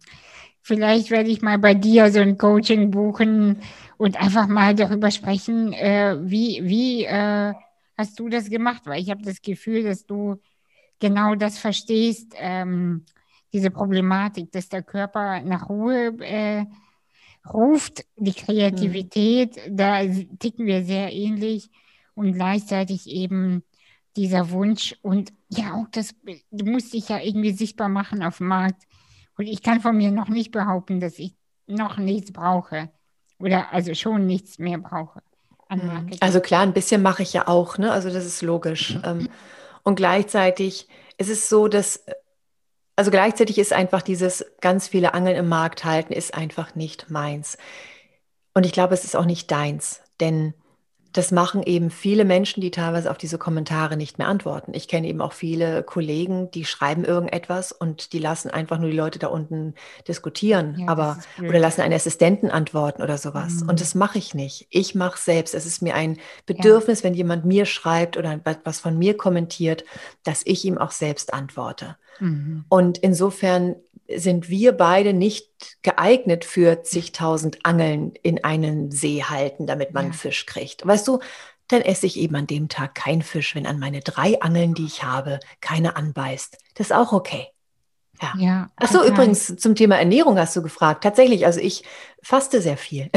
vielleicht werde ich mal bei dir so ein Coaching buchen und einfach mal darüber sprechen, äh, wie, wie äh, hast du das gemacht? Weil ich habe das Gefühl, dass du genau das verstehst, ähm, diese Problematik, dass der Körper nach Ruhe äh, ruft, die Kreativität, mhm. da ticken wir sehr ähnlich und gleichzeitig eben dieser Wunsch und ja, auch das, du musst dich ja irgendwie sichtbar machen auf dem Markt. Und ich kann von mir noch nicht behaupten, dass ich noch nichts brauche oder also schon nichts mehr brauche. Mhm. Also klar, ein bisschen mache ich ja auch, ne? Also das ist logisch. Mhm. Ähm, und gleichzeitig ist es so, dass, also gleichzeitig ist einfach dieses ganz viele Angeln im Markt halten, ist einfach nicht meins. Und ich glaube, es ist auch nicht deins. Denn das machen eben viele Menschen, die teilweise auf diese Kommentare nicht mehr antworten. Ich kenne eben auch viele Kollegen, die schreiben irgendetwas und die lassen einfach nur die Leute da unten diskutieren, ja, aber oder lassen einen Assistenten antworten oder sowas. Mhm. Und das mache ich nicht. Ich mache selbst. Es ist mir ein Bedürfnis, ja. wenn jemand mir schreibt oder was von mir kommentiert, dass ich ihm auch selbst antworte. Mhm. Und insofern sind wir beide nicht geeignet für zigtausend Angeln in einen See halten, damit man ja. Fisch kriegt. Weißt du, dann esse ich eben an dem Tag keinen Fisch, wenn an meine drei Angeln, die ich habe, keine anbeißt. Das ist auch okay. Ja. ja Ach so, übrigens zum Thema Ernährung hast du gefragt. Tatsächlich, also ich faste sehr viel.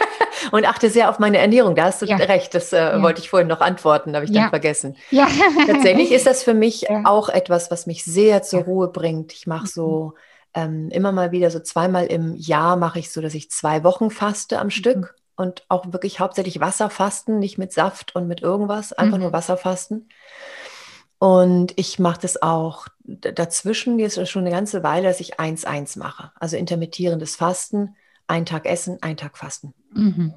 und achte sehr auf meine Ernährung. Da hast du ja. recht, das äh, ja. wollte ich vorhin noch antworten, habe ich ja. dann vergessen. Ja. Tatsächlich ist das für mich auch etwas, was mich sehr zur Ruhe bringt. Ich mache so mhm ähm, immer mal wieder so zweimal im Jahr mache ich so, dass ich zwei Wochen faste am Stück mhm. und auch wirklich hauptsächlich Wasserfasten, nicht mit Saft und mit irgendwas, einfach mhm. nur Wasserfasten. Und ich mache das auch dazwischen, jetzt schon eine ganze Weile, dass ich 1-1 mache. Also intermittierendes Fasten, ein Tag essen, ein Tag fasten. Mhm.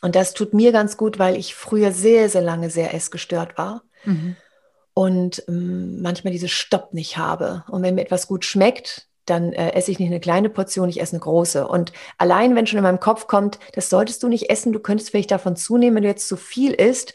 Und das tut mir ganz gut, weil ich früher sehr, sehr lange sehr essgestört war. Mhm. Und ähm, manchmal diese Stopp nicht habe. Und wenn mir etwas gut schmeckt, dann äh, esse ich nicht eine kleine Portion, ich esse eine große. Und allein, wenn schon in meinem Kopf kommt, das solltest du nicht essen, du könntest vielleicht davon zunehmen, wenn du jetzt zu viel isst,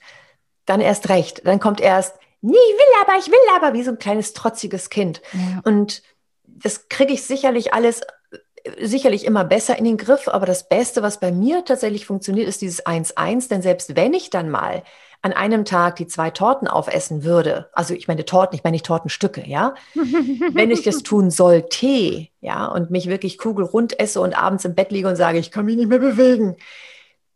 dann erst recht. Dann kommt erst, nee, ich will aber, ich will aber, wie so ein kleines trotziges Kind. Ja. Und das kriege ich sicherlich alles äh, sicherlich immer besser in den Griff, aber das Beste, was bei mir tatsächlich funktioniert, ist dieses 1-1, denn selbst wenn ich dann mal an einem Tag die zwei Torten aufessen würde, also ich meine Torten, ich meine nicht Tortenstücke, ja, wenn ich das tun sollte, ja, und mich wirklich kugelrund esse und abends im Bett liege und sage, ich kann mich nicht mehr bewegen,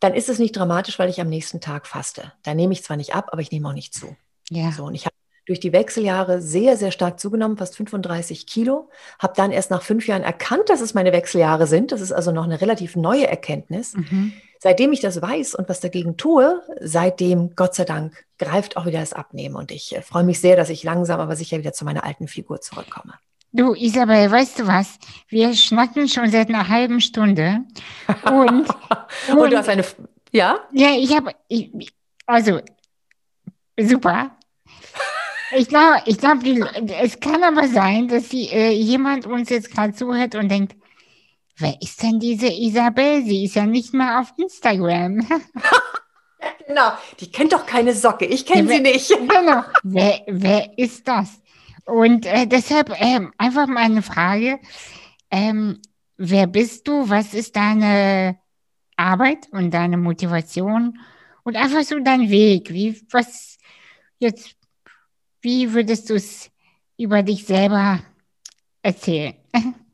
dann ist es nicht dramatisch, weil ich am nächsten Tag faste. Da nehme ich zwar nicht ab, aber ich nehme auch nicht zu. Ja. So, und ich habe durch die Wechseljahre sehr, sehr stark zugenommen, fast 35 Kilo. Habe dann erst nach fünf Jahren erkannt, dass es meine Wechseljahre sind. Das ist also noch eine relativ neue Erkenntnis. Mhm seitdem ich das weiß und was dagegen tue, seitdem, Gott sei Dank, greift auch wieder das Abnehmen. Und ich äh, freue mich sehr, dass ich langsam aber sicher wieder zu meiner alten Figur zurückkomme. Du, Isabel, weißt du was? Wir schnacken schon seit einer halben Stunde. Und, und, und du hast eine. Ja? Ja, ich habe. Also, super. Ich glaube, ich glaub, es kann aber sein, dass die, äh, jemand uns jetzt gerade zuhört und denkt, wer ist denn diese Isabel? Sie ist ja nicht mehr auf Instagram. genau, die kennt doch keine Socke. Ich kenne sie nicht. genau, wer, wer ist das? Und äh, deshalb ähm, einfach mal eine Frage. Ähm, wer bist du? Was ist deine Arbeit und deine Motivation? Und einfach so dein Weg. Wie, was jetzt, wie würdest du es über dich selber erzählen?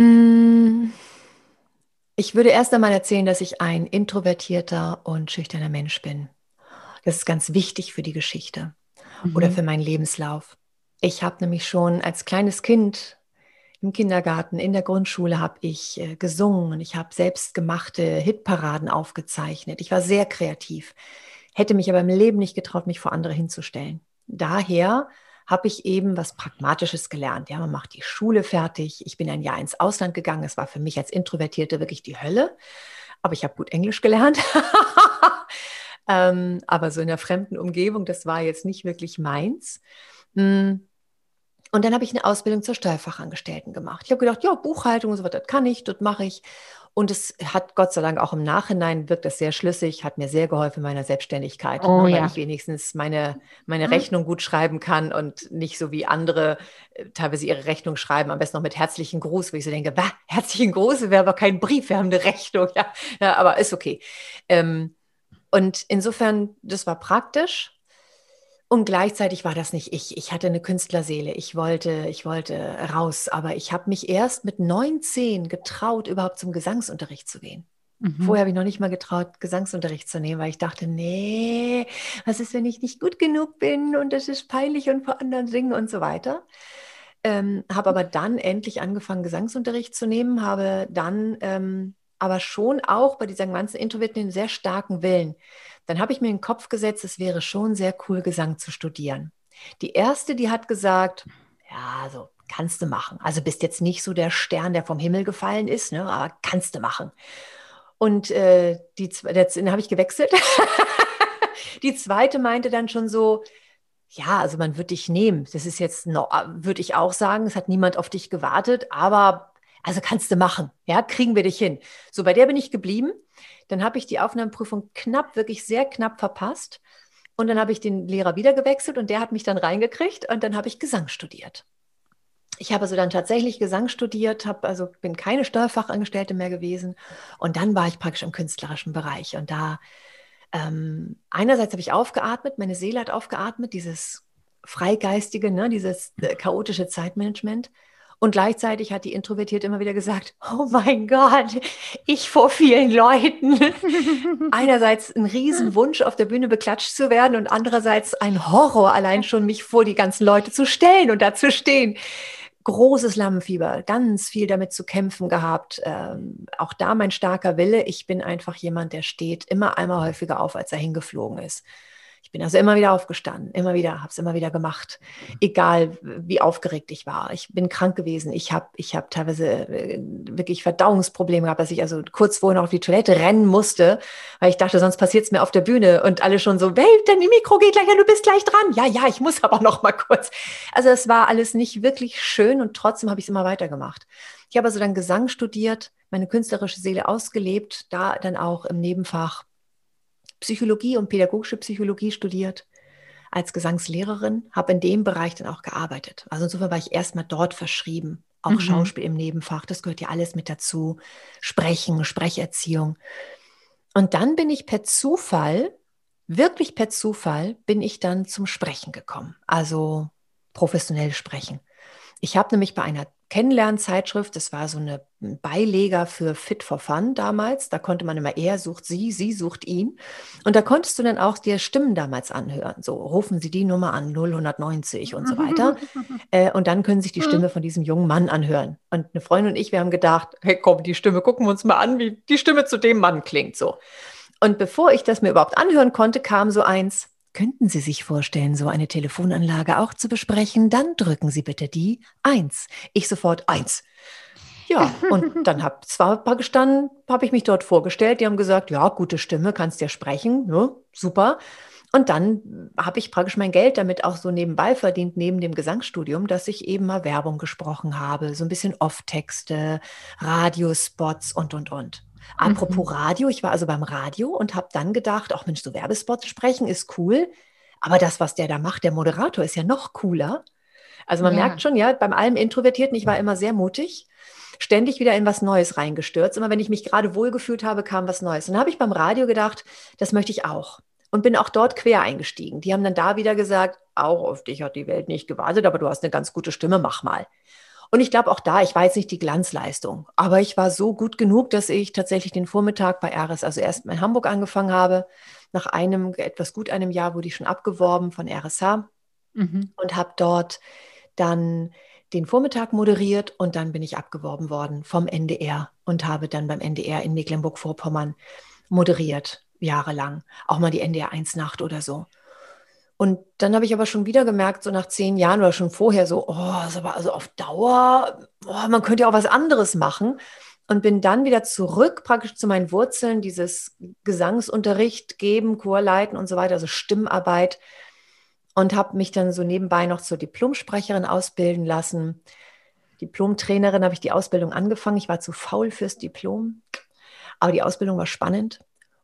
Mm, ich würde erst einmal erzählen, dass ich ein introvertierter und schüchterner Mensch bin. Das ist ganz wichtig für die Geschichte mhm. oder für meinen Lebenslauf. Ich habe nämlich schon als kleines Kind im Kindergarten, in der Grundschule habe ich äh, gesungen und ich habe selbstgemachte Hitparaden aufgezeichnet. Ich war sehr kreativ, hätte mich aber im Leben nicht getraut, mich vor andere hinzustellen. Daher habe ich eben was Pragmatisches gelernt. Ja, man macht die Schule fertig. Ich bin ein Jahr ins Ausland gegangen. Es war für mich als Introvertierte wirklich die Hölle. Aber ich habe gut Englisch gelernt. ähm, aber so in der fremden Umgebung, das war jetzt nicht wirklich meins. Hm. Und dann habe ich eine Ausbildung zur Steuerfachangestellten gemacht. Ich habe gedacht, ja, Buchhaltung und so weiter, das kann ich, das mache ich. Und es hat Gott sei Dank auch im Nachhinein wirkt das sehr schlüssig, hat mir sehr geholfen in meiner Selbstständigkeit, oh, ne, weil ja. ich wenigstens meine, meine mhm. Rechnung gut schreiben kann und nicht so wie andere äh, teilweise ihre Rechnung schreiben, am besten noch mit herzlichen Gruß, wo ich so denke, bah, herzlichen Gruß, wäre aber kein Brief, wir haben eine Rechnung. Ja, ja aber ist okay. Ähm, und insofern, das war praktisch. Und gleichzeitig war das nicht ich. Ich hatte eine Künstlerseele. Ich wollte, ich wollte raus. Aber ich habe mich erst mit 19 getraut, überhaupt zum Gesangsunterricht zu gehen. Mhm. Vorher habe ich noch nicht mal getraut, Gesangsunterricht zu nehmen, weil ich dachte, nee, was ist, wenn ich nicht gut genug bin und das ist peinlich und vor anderen singen und so weiter. Ähm, habe aber dann endlich angefangen, Gesangsunterricht zu nehmen, habe dann ähm, aber schon auch bei dieser ganzen Introverten einen sehr starken Willen dann habe ich mir in den Kopf gesetzt, es wäre schon sehr cool, Gesang zu studieren. Die erste, die hat gesagt, ja, so kannst du machen. Also bist jetzt nicht so der Stern, der vom Himmel gefallen ist, ne, aber kannst du machen. Und äh, die, den habe ich gewechselt. die zweite meinte dann schon so, ja, also man wird dich nehmen. Das ist jetzt, würde ich auch sagen, es hat niemand auf dich gewartet, aber also kannst du machen. Ja, kriegen wir dich hin. So, bei der bin ich geblieben. Dann habe ich die Aufnahmeprüfung knapp, wirklich sehr knapp verpasst. Und dann habe ich den Lehrer wieder gewechselt und der hat mich dann reingekriegt und dann habe ich Gesang studiert. Ich habe also dann tatsächlich Gesang studiert, habe also bin keine Steuerfachangestellte mehr gewesen und dann war ich praktisch im künstlerischen Bereich und da ähm, einerseits habe ich aufgeatmet, meine Seele hat aufgeatmet, dieses freigeistige, ne, dieses äh, chaotische Zeitmanagement. Und gleichzeitig hat die Introvertierte immer wieder gesagt, oh mein Gott, ich vor vielen Leuten. Einerseits ein Riesenwunsch, auf der Bühne beklatscht zu werden und andererseits ein Horror, allein schon mich vor die ganzen Leute zu stellen und da zu stehen großes Lampenfieber, ganz viel damit zu kämpfen gehabt. Ähm, auch da mein starker Wille. Ich bin einfach jemand, der steht immer einmal häufiger auf, als er hingeflogen ist. Ich bin also immer wieder aufgestanden, immer wieder, habe es immer wieder gemacht, egal wie aufgeregt ich war. Ich bin krank gewesen. Ich habe ich hab teilweise äh, wirklich Verdauungsprobleme gehabt, dass ich also kurz vorher noch auf die Toilette rennen musste, weil ich dachte, sonst passiert es mir auf der Bühne und alle schon so, hey, dein Mikro geht gleich, ja, du bist gleich dran. Ja, ja, ich muss aber noch mal kurz. Also es war alles nicht wirklich schön und trotzdem habe ich es immer weitergemacht. Ich habe also dann Gesang studiert, meine künstlerische Seele ausgelebt, da dann auch im Nebenfach Psychologie und pädagogische Psychologie studiert als Gesangslehrerin, habe in dem Bereich dann auch gearbeitet. Also insofern war ich erstmal dort verschrieben. Auch mhm. Schauspiel im Nebenfach, das gehört ja alles mit dazu. Sprechen, Sprecherziehung. Und dann bin ich per Zufall, wirklich per Zufall, bin ich dann zum Sprechen gekommen. Also professionell sprechen. Ich habe nämlich bei einer Kennenlernzeitschrift. Das war so eine Beileger für Fit for Fun damals. Da konnte man immer, er sucht sie, sie sucht ihn. Und da konntest du dann auch dir Stimmen damals anhören. So, rufen Sie die Nummer an, 0190 und so weiter. äh, und dann können sich die Stimme von diesem jungen Mann anhören. Und eine Freundin und ich, wir haben gedacht, hey, komm, die Stimme, gucken wir uns mal an, wie die Stimme zu dem Mann klingt. So. Und bevor ich das mir überhaupt anhören konnte, kam so eins, Könnten Sie sich vorstellen, so eine Telefonanlage auch zu besprechen? Dann drücken Sie bitte die 1. Ich sofort 1. Ja, und dann habe zwar gestanden, habe ich mich dort vorgestellt. Die haben gesagt, ja, gute Stimme, kannst ja sprechen, ne? super. Und dann habe ich praktisch mein Geld damit auch so nebenbei verdient, neben dem Gesangsstudium, dass ich eben mal Werbung gesprochen habe, so ein bisschen Off-Texte, Radiospots und, und, und. Apropos mhm. Radio, ich war also beim Radio und habe dann gedacht, ach Mensch, so Werbespots sprechen ist cool, aber das, was der da macht, der Moderator, ist ja noch cooler. Also man ja. merkt schon, ja, beim allem Introvertierten, ich war immer sehr mutig, ständig wieder in was Neues reingestürzt. Immer wenn ich mich gerade wohlgefühlt habe, kam was Neues. Und dann habe ich beim Radio gedacht, das möchte ich auch. Und bin auch dort quer eingestiegen. Die haben dann da wieder gesagt, auch auf dich hat die Welt nicht gewartet, aber du hast eine ganz gute Stimme, mach mal. Und ich glaube auch da, ich war jetzt nicht die Glanzleistung, aber ich war so gut genug, dass ich tatsächlich den Vormittag bei RS, also erst in Hamburg angefangen habe. Nach einem, etwas gut einem Jahr wurde ich schon abgeworben von RSH mhm. und habe dort dann den Vormittag moderiert und dann bin ich abgeworben worden vom NDR und habe dann beim NDR in Mecklenburg-Vorpommern moderiert, jahrelang. Auch mal die NDR 1 Nacht oder so. Und dann habe ich aber schon wieder gemerkt, so nach zehn Jahren oder schon vorher, so, oh, ist aber also auf Dauer, oh, man könnte ja auch was anderes machen. Und bin dann wieder zurück praktisch zu meinen Wurzeln, dieses Gesangsunterricht geben, Chorleiten und so weiter, also Stimmarbeit. Und habe mich dann so nebenbei noch zur Diplomsprecherin ausbilden lassen. Diplomtrainerin habe ich die Ausbildung angefangen. Ich war zu faul fürs Diplom, aber die Ausbildung war spannend.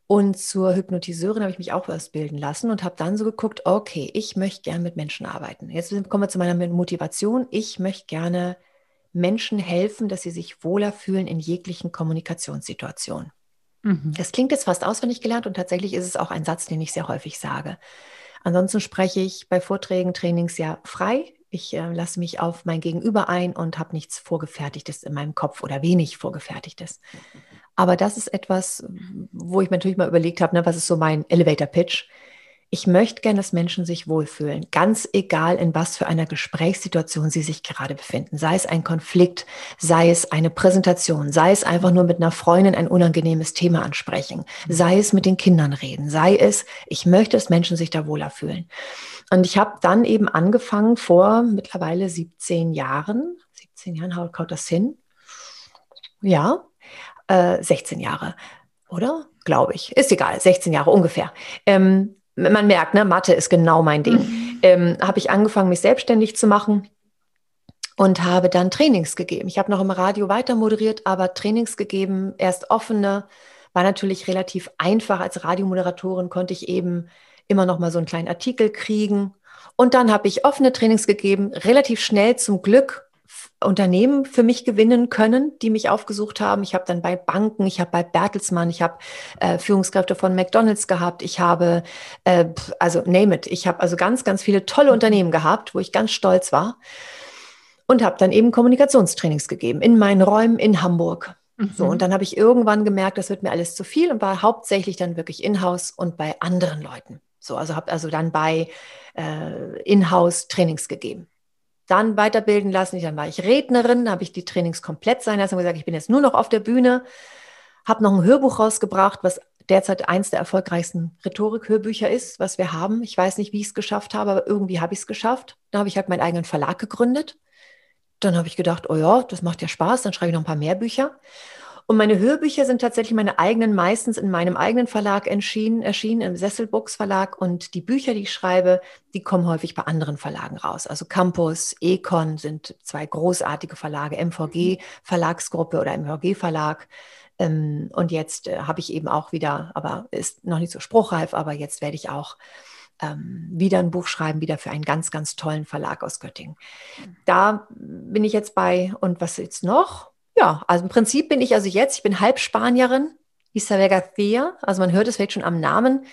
Und zur Hypnotiseurin habe ich mich auch ausbilden lassen und habe dann so geguckt, okay, ich möchte gerne mit Menschen arbeiten. Jetzt kommen wir zu meiner Motivation. Ich möchte gerne Menschen helfen, dass sie sich wohler fühlen in jeglichen Kommunikationssituationen. Mhm. Das klingt jetzt fast auswendig gelernt und tatsächlich ist es auch ein Satz, den ich sehr häufig sage. Ansonsten spreche ich bei Vorträgen, Trainings ja frei. Ich äh, lasse mich auf mein Gegenüber ein und habe nichts Vorgefertigtes in meinem Kopf oder wenig Vorgefertigtes. Aber das ist etwas, wo ich mir natürlich mal überlegt habe, ne, was ist so mein Elevator Pitch? Ich möchte gerne, dass Menschen sich wohlfühlen, ganz egal, in was für einer Gesprächssituation sie sich gerade befinden. Sei es ein Konflikt, sei es eine Präsentation, sei es einfach nur mit einer Freundin ein unangenehmes Thema ansprechen, sei es mit den Kindern reden, sei es, ich möchte, dass Menschen sich da wohler fühlen. Und ich habe dann eben angefangen vor mittlerweile 17 Jahren, 17 Jahren haut das hin, ja, 16 äh, Jahre, oder? Glaube ich. Ist egal, 16 Jahre ungefähr. Ähm, man merkt, ne, Mathe ist genau mein Ding. Mhm. Ähm, habe ich angefangen, mich selbstständig zu machen und habe dann Trainings gegeben. Ich habe noch im Radio weiter moderiert, aber Trainings gegeben, erst offene, war natürlich relativ einfach. Als Radiomoderatorin konnte ich eben immer noch mal so einen kleinen Artikel kriegen. Und dann habe ich offene Trainings gegeben, relativ schnell zum Glück Unternehmen für mich gewinnen können, die mich aufgesucht haben. Ich habe dann bei Banken, ich habe bei Bertelsmann, ich habe äh, Führungskräfte von McDonald's gehabt, ich habe, äh, also name it, ich habe also ganz, ganz viele tolle Unternehmen gehabt, wo ich ganz stolz war und habe dann eben Kommunikationstrainings gegeben in meinen Räumen in Hamburg. Mhm. So, und dann habe ich irgendwann gemerkt, das wird mir alles zu viel und war hauptsächlich dann wirklich in-house und bei anderen Leuten. So, also habe also dann bei äh, in-house Trainings gegeben. Dann weiterbilden lassen. Dann war ich Rednerin, habe ich die Trainings komplett sein lassen und gesagt, ich bin jetzt nur noch auf der Bühne. Habe noch ein Hörbuch rausgebracht, was derzeit eins der erfolgreichsten Rhetorik-Hörbücher ist, was wir haben. Ich weiß nicht, wie ich es geschafft habe, aber irgendwie habe ich es geschafft. Dann habe ich halt meinen eigenen Verlag gegründet. Dann habe ich gedacht, oh ja, das macht ja Spaß, dann schreibe ich noch ein paar mehr Bücher. Und meine Hörbücher sind tatsächlich meine eigenen, meistens in meinem eigenen Verlag erschienen, erschienen im Sesselbooks Verlag. Und die Bücher, die ich schreibe, die kommen häufig bei anderen Verlagen raus. Also Campus, Econ sind zwei großartige Verlage, MVG Verlagsgruppe oder MVG Verlag. Ähm, und jetzt äh, habe ich eben auch wieder, aber ist noch nicht so spruchreif, aber jetzt werde ich auch ähm, wieder ein Buch schreiben, wieder für einen ganz, ganz tollen Verlag aus Göttingen. Da bin ich jetzt bei, und was jetzt noch? Ja, also im Prinzip bin ich also jetzt, ich bin halb Spanierin, Isabel García, also man hört es vielleicht schon am Namen.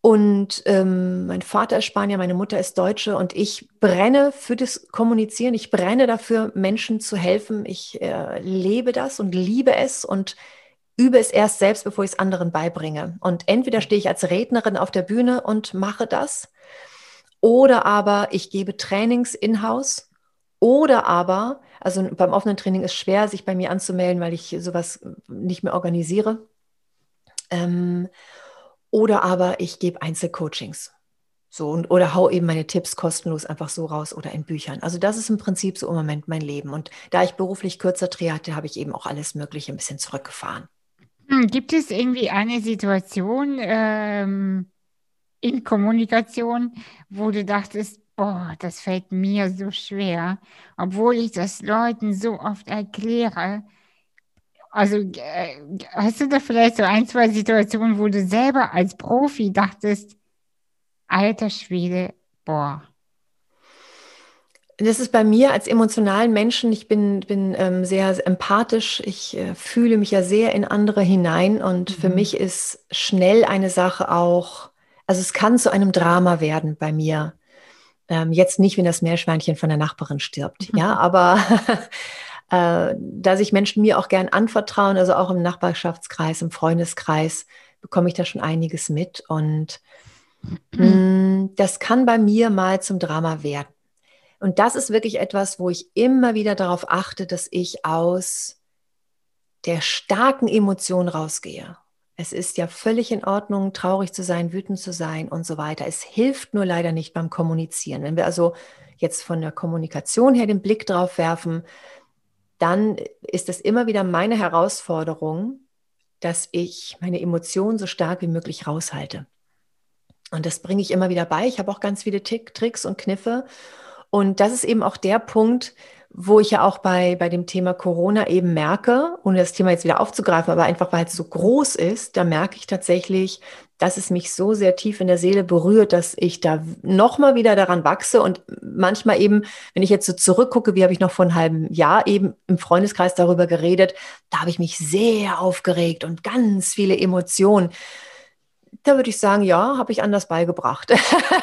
Und ähm, mein Vater ist Spanier, meine Mutter ist Deutsche und ich brenne für das Kommunizieren. Ich brenne dafür, Menschen zu helfen. Ich äh, lebe das und liebe es und übe es erst selbst, bevor ich es anderen beibringe. Und entweder stehe ich als Rednerin auf der Bühne und mache das, oder aber ich gebe Trainings in-house oder aber, also beim offenen Training ist schwer, sich bei mir anzumelden, weil ich sowas nicht mehr organisiere. Ähm, oder aber ich gebe Einzelcoachings. So, und, oder hau eben meine Tipps kostenlos einfach so raus oder in Büchern. Also das ist im Prinzip so im Moment mein Leben. Und da ich beruflich kürzer Dreh hatte, habe ich eben auch alles Mögliche ein bisschen zurückgefahren. Hm, gibt es irgendwie eine Situation ähm, in Kommunikation, wo du dachtest, Boah, das fällt mir so schwer, obwohl ich das Leuten so oft erkläre. Also, äh, hast du da vielleicht so ein, zwei Situationen, wo du selber als Profi dachtest, alter Schwede, boah. Das ist bei mir als emotionalen Menschen, ich bin, bin ähm, sehr empathisch, ich äh, fühle mich ja sehr in andere hinein und mhm. für mich ist schnell eine Sache auch, also es kann zu einem Drama werden bei mir ähm, jetzt nicht, wenn das Meerschweinchen von der Nachbarin stirbt, mhm. ja, aber äh, da sich Menschen mir auch gern anvertrauen, also auch im Nachbarschaftskreis, im Freundeskreis, bekomme ich da schon einiges mit und mh, mm, das kann bei mir mal zum Drama werden. Und das ist wirklich etwas, wo ich immer wieder darauf achte, dass ich aus der starken Emotion rausgehe. Es ist ja völlig in Ordnung, traurig zu sein, wütend zu sein und so weiter. Es hilft nur leider nicht beim Kommunizieren. Wenn wir also jetzt von der Kommunikation her den Blick drauf werfen, dann ist es immer wieder meine Herausforderung, dass ich meine Emotionen so stark wie möglich raushalte. Und das bringe ich immer wieder bei. Ich habe auch ganz viele Tick, Tricks und Kniffe. Und das ist eben auch der Punkt, wo ich ja auch bei, bei dem Thema Corona eben merke, ohne das Thema jetzt wieder aufzugreifen, aber einfach weil es so groß ist, da merke ich tatsächlich, dass es mich so sehr tief in der Seele berührt, dass ich da nochmal wieder daran wachse und manchmal eben, wenn ich jetzt so zurückgucke, wie habe ich noch vor einem halben Jahr eben im Freundeskreis darüber geredet, da habe ich mich sehr aufgeregt und ganz viele Emotionen. Da würde ich sagen, ja, habe ich anders beigebracht.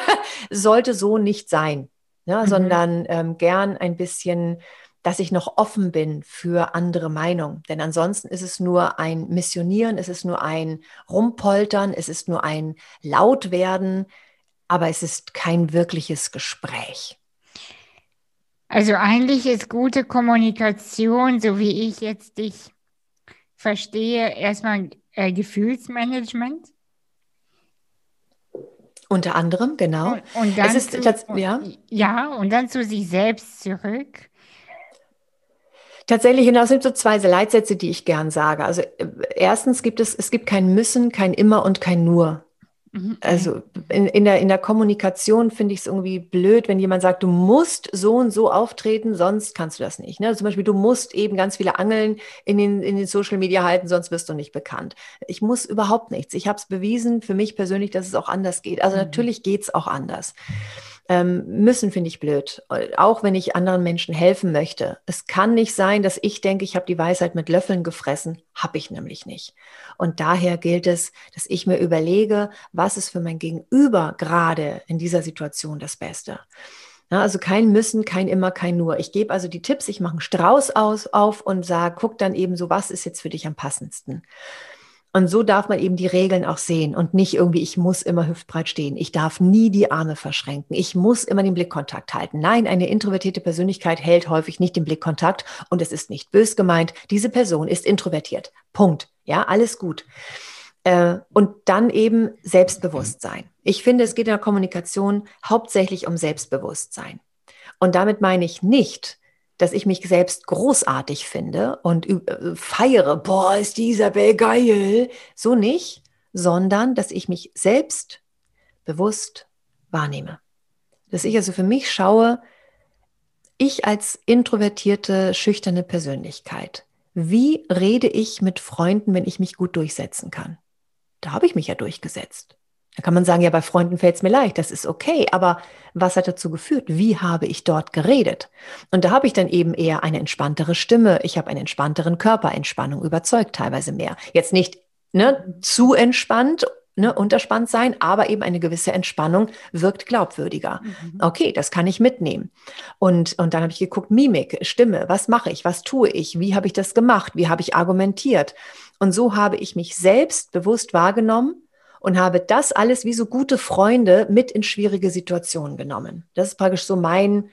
Sollte so nicht sein ne, mhm. sondern ähm, gern ein bisschen, dass ich noch offen bin für andere Meinungen. Denn ansonsten ist es nur ein Missionieren, es ist nur ein Rumpoltern, es ist nur ein Lautwerden, aber es ist kein wirkliches Gespräch. Also eigentlich ist gute Kommunikation, so wie ich jetzt dich verstehe, erstmal äh, Gefühlsmanagement. Unter anderem, genau. Und, und dann es ist, zu, ja. ja, und dann zu sich selbst zurück. Tatsächlich, genau, es sind so zwei Leitsätze, die ich gern sage. Also äh, erstens gibt es, es gibt kein Müssen, kein Immer und kein Nur. Mhm. Also in, in, der, in der Kommunikation finde ich es irgendwie blöd, wenn jemand sagt, du musst so und so auftreten, sonst kannst du das nicht. Ne? Zum Beispiel, du musst eben ganz viele Angeln in den, in den Social Media halten, sonst wirst du nicht bekannt. Ich muss überhaupt nichts. Ich habe es bewiesen für mich persönlich, dass es auch anders geht. Also mhm. natürlich geht es auch anders. Ähm, müssen finde ich blöd, auch wenn ich anderen Menschen helfen möchte. Es kann nicht sein, dass ich denke, ich habe die Weisheit mit Löffeln gefressen. Habe ich nämlich nicht. Und daher gilt es, dass ich mir überlege, was ist für mein Gegenüber gerade in dieser Situation das Beste. Ja, also kein Müssen, kein Immer, kein Nur. Ich gebe also die Tipps, ich mache einen Strauß aus, auf und sage, guck dann eben so, was ist jetzt für dich am passendsten. Und so darf man eben die Regeln auch sehen und nicht irgendwie, ich muss immer hüftbreit stehen. Ich darf nie die Arme verschränken. Ich muss immer den Blickkontakt halten. Nein, eine introvertierte Persönlichkeit hält häufig nicht den Blickkontakt und es ist nicht bös gemeint. Diese Person ist introvertiert. Punkt. Ja, alles gut. Äh, und dann eben Selbstbewusstsein. Ich finde, es geht in der Kommunikation hauptsächlich um Selbstbewusstsein. Und damit meine ich nicht, dass ich mich selbst großartig finde und äh, feiere, boah, ist die Isabel geil. So nicht, sondern dass ich mich selbst bewusst wahrnehme. Dass ich also für mich schaue, ich als introvertierte, schüchterne Persönlichkeit, wie rede ich mit Freunden, wenn ich mich gut durchsetzen kann? Da habe ich mich ja durchgesetzt. Da kann man sagen, ja, bei Freunden fällt es mir leicht, das ist okay, aber was hat dazu geführt? Wie habe ich dort geredet? Und da habe ich dann eben eher eine entspanntere Stimme, ich habe einen entspannteren Körper, Entspannung überzeugt teilweise mehr. Jetzt nicht ne, zu entspannt, ne, unterspannt sein, aber eben eine gewisse Entspannung wirkt glaubwürdiger. Mhm. Okay, das kann ich mitnehmen. Und, und dann habe ich geguckt, Mimik, Stimme, was mache ich, was tue ich, wie habe ich das gemacht, wie habe ich argumentiert? Und so habe ich mich selbst bewusst wahrgenommen und habe das alles wie so gute Freunde mit in schwierige Situationen genommen. Das ist praktisch so mein,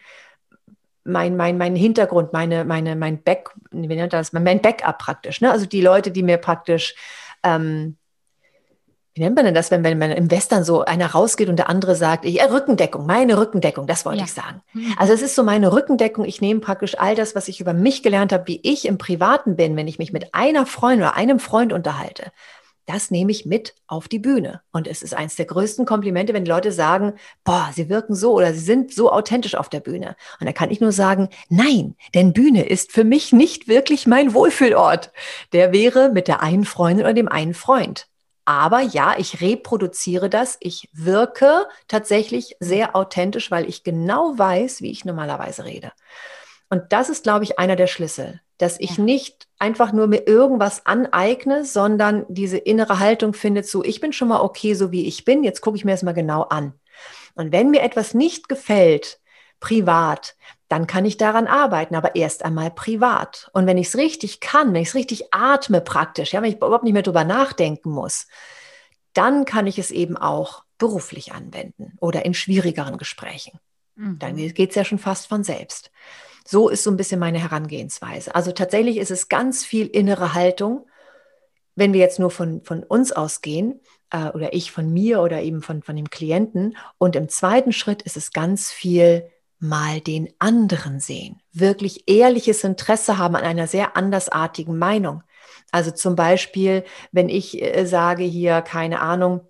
mein, mein, mein Hintergrund, meine, meine, mein Back, wie nennt das, mein Backup praktisch. Ne? Also die Leute, die mir praktisch, ähm, wie nennt man denn das, wenn, wenn man im Western so einer rausgeht und der andere sagt, ja, Rückendeckung, meine Rückendeckung, das wollte ja. ich sagen. Mhm. Also es ist so meine Rückendeckung, ich nehme praktisch all das, was ich über mich gelernt habe, wie ich im Privaten bin, wenn ich mich mit einer Freundin oder einem Freund unterhalte das nehme ich mit auf die Bühne. Und es ist eines der größten Komplimente, wenn die Leute sagen, boah, sie wirken so oder sie sind so authentisch auf der Bühne. Und da kann ich nur sagen, nein, denn Bühne ist für mich nicht wirklich mein Wohlfühlort. Der wäre mit der einen Freundin oder dem einen Freund. Aber ja, ich reproduziere das. Ich wirke tatsächlich sehr authentisch, weil ich genau weiß, wie ich normalerweise rede. Und das ist, glaube ich, einer der Schlüssel dass ich ja. nicht einfach nur mir irgendwas aneigne, sondern diese innere Haltung findet so, ich bin schon mal okay, so wie ich bin, jetzt gucke ich mir das mal genau an. Und wenn mir etwas nicht gefällt, privat, dann kann ich daran arbeiten, aber erst einmal privat. Und wenn ich es richtig kann, wenn ich es richtig atme praktisch, ja, wenn ich überhaupt nicht mehr drüber nachdenken muss, dann kann ich es eben auch beruflich anwenden oder in schwierigeren Gesprächen. Mhm. Dann geht es ja schon fast von selbst. So ist so ein bisschen meine Herangehensweise. Also tatsächlich ist es ganz viel innere Haltung. Wenn wir jetzt nur von, von uns ausgehen, äh, oder ich von mir oder eben von, von dem Klienten. Und im zweiten Schritt ist es ganz viel mal den anderen sehen. Wirklich ehrliches Interesse haben an einer sehr andersartigen Meinung. Also zum Beispiel, wenn ich äh, sage hier, keine Ahnung,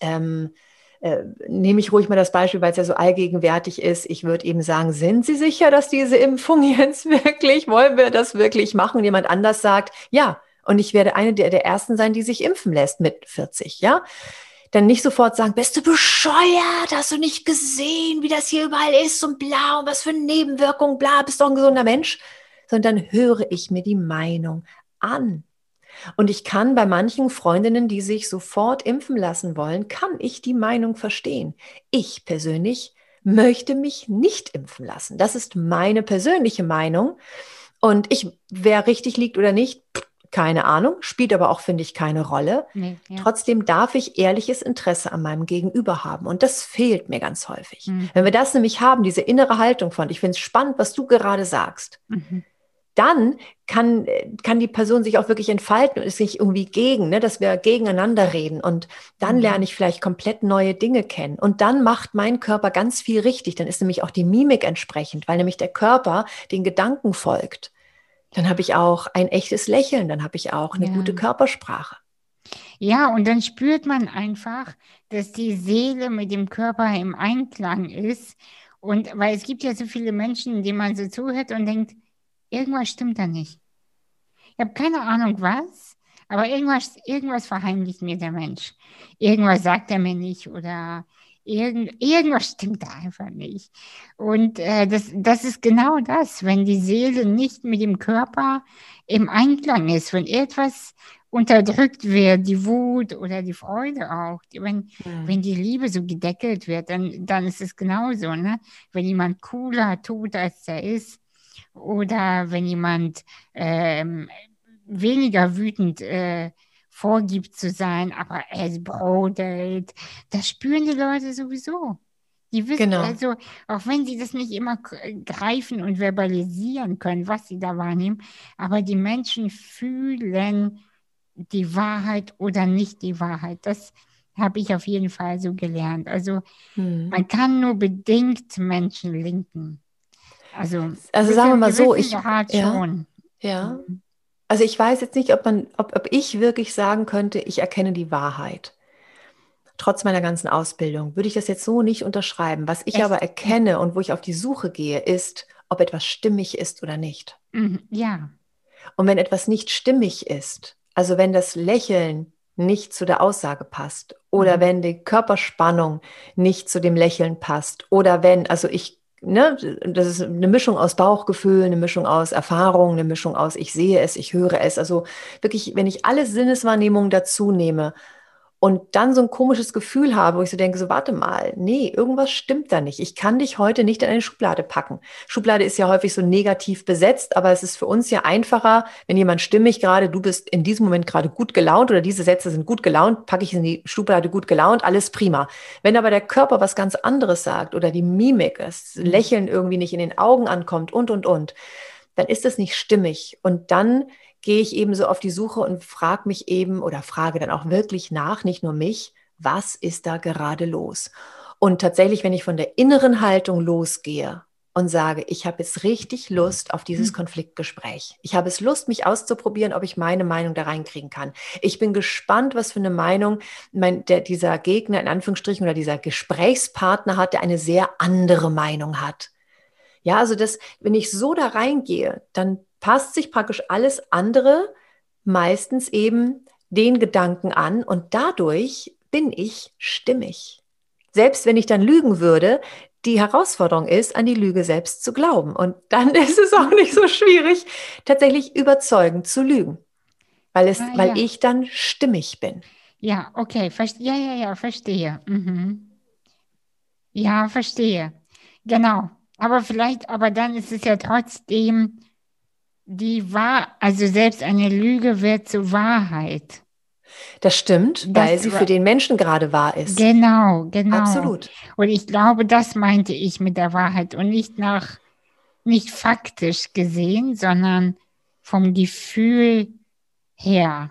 ähm, äh, nehme ich ruhig mal das Beispiel, weil es ja so allgegenwärtig ist. Ich würde eben sagen, sind Sie sicher, dass diese Impfung jetzt wirklich, wollen wir das wirklich machen? Und jemand anders sagt, ja. Und ich werde eine der, der ersten sein, die sich impfen lässt mit 40, ja dann nicht sofort sagen, bist du bescheuert, hast du nicht gesehen, wie das hier überall ist und bla und was für Nebenwirkungen, bla, bist doch ein gesunder Mensch, sondern höre ich mir die Meinung an. Und ich kann bei manchen Freundinnen, die sich sofort impfen lassen wollen, kann ich die Meinung verstehen. Ich persönlich möchte mich nicht impfen lassen. Das ist meine persönliche Meinung. Und ich, wer richtig liegt oder nicht, keine Ahnung, spielt aber auch, finde ich, keine Rolle. Nee, ja. Trotzdem darf ich ehrliches Interesse an meinem Gegenüber haben. Und das fehlt mir ganz häufig. Mhm. Wenn wir das nämlich haben, diese innere Haltung von, ich finde es spannend, was du gerade sagst. Mhm dann kann, kann die Person sich auch wirklich entfalten und ist nicht irgendwie gegen, ne, dass wir gegeneinander reden. Und dann mhm. lerne ich vielleicht komplett neue Dinge kennen. Und dann macht mein Körper ganz viel richtig. Dann ist nämlich auch die Mimik entsprechend, weil nämlich der Körper den Gedanken folgt. Dann habe ich auch ein echtes Lächeln, dann habe ich auch eine ja. gute Körpersprache. Ja, und dann spürt man einfach, dass die Seele mit dem Körper im Einklang ist. Und weil es gibt ja so viele Menschen, denen man so zuhört und denkt, irgendwas stimmt da nicht. Ich habe keine Ahnung was, aber irgendwas, irgendwas verheimlicht mir der Mensch. Irgendwas sagt er mir nicht oder irgend, irgendwas stimmt da einfach nicht. Und äh, das, das ist genau das, wenn die Seele nicht mit dem Körper im Einklang ist, wenn etwas unterdrückt wird, die Wut oder die Freude auch. Wenn, mhm. wenn die Liebe so gedeckelt wird, dann, dann ist es genauso. Ne? Wenn jemand cooler tut, als er ist, oder wenn jemand ähm, weniger wütend äh, vorgibt zu sein, aber er brodelt, das spüren die Leute sowieso. Die wissen genau. also, auch wenn sie das nicht immer greifen und verbalisieren können, was sie da wahrnehmen, aber die Menschen fühlen die Wahrheit oder nicht die Wahrheit. Das habe ich auf jeden Fall so gelernt. Also hm. man kann nur bedingt Menschen linken. Also, also sagen wir mal so, ich ja, schon. ja. Mhm. Also ich weiß jetzt nicht, ob man, ob, ob ich wirklich sagen könnte, ich erkenne die Wahrheit. Trotz meiner ganzen Ausbildung würde ich das jetzt so nicht unterschreiben. Was ich Echt? aber erkenne und wo ich auf die Suche gehe, ist, ob etwas stimmig ist oder nicht. Mhm, ja. Und wenn etwas nicht stimmig ist, also wenn das Lächeln nicht zu der Aussage passt oder mhm. wenn die Körperspannung nicht zu dem Lächeln passt oder wenn, also ich ne, das ist eine Mischung aus Bauchgefühl, eine Mischung aus Erfahrung, eine Mischung aus ich sehe es, ich höre es. Also wirklich, wenn ich alle Sinneswahrnehmungen dazu nehme und dann so ein komisches Gefühl habe, wo ich so denke, so warte mal, nee, irgendwas stimmt da nicht. Ich kann dich heute nicht in eine Schublade packen. Schublade ist ja häufig so negativ besetzt, aber es ist für uns ja einfacher, wenn jemand stimmig gerade, du bist in diesem Moment gerade gut gelaunt oder diese Sätze sind gut gelaunt, packe ich in die Schublade gut gelaunt, alles prima. Wenn aber der Körper was ganz anderes sagt oder die Mimik, das Lächeln irgendwie nicht in den Augen ankommt und, und, und, dann ist das nicht stimmig. Und dann gehe ich eben so auf die Suche und frage mich eben oder frage dann auch wirklich nach, nicht nur mich, was ist da gerade los? Und tatsächlich, wenn ich von der inneren Haltung losgehe und sage, ich habe jetzt richtig Lust auf dieses hm. Konfliktgespräch. Ich habe es Lust, mich auszuprobieren, ob ich meine Meinung da reinkriegen kann. Ich bin gespannt, was für eine Meinung mein, der, dieser Gegner in Anführungsstrichen oder dieser Gesprächspartner hat, der eine sehr andere Meinung hat. Ja, also das, wenn ich so da reingehe, dann passt sich praktisch alles andere meistens eben den Gedanken an und dadurch bin ich stimmig. Selbst wenn ich dann lügen würde, die Herausforderung ist, an die Lüge selbst zu glauben. Und dann ist es auch nicht so schwierig, tatsächlich überzeugend zu lügen, weil, es, ah, weil ich dann stimmig bin. Ja, okay, ja, ja, ja, verstehe. Mhm. Ja, verstehe. Genau. Aber vielleicht, aber dann ist es ja trotzdem die wahr, also selbst eine Lüge wird zur Wahrheit. Das stimmt, das weil sie für den Menschen gerade wahr ist. Genau, genau. Absolut. Und ich glaube, das meinte ich mit der Wahrheit und nicht nach, nicht faktisch gesehen, sondern vom Gefühl her.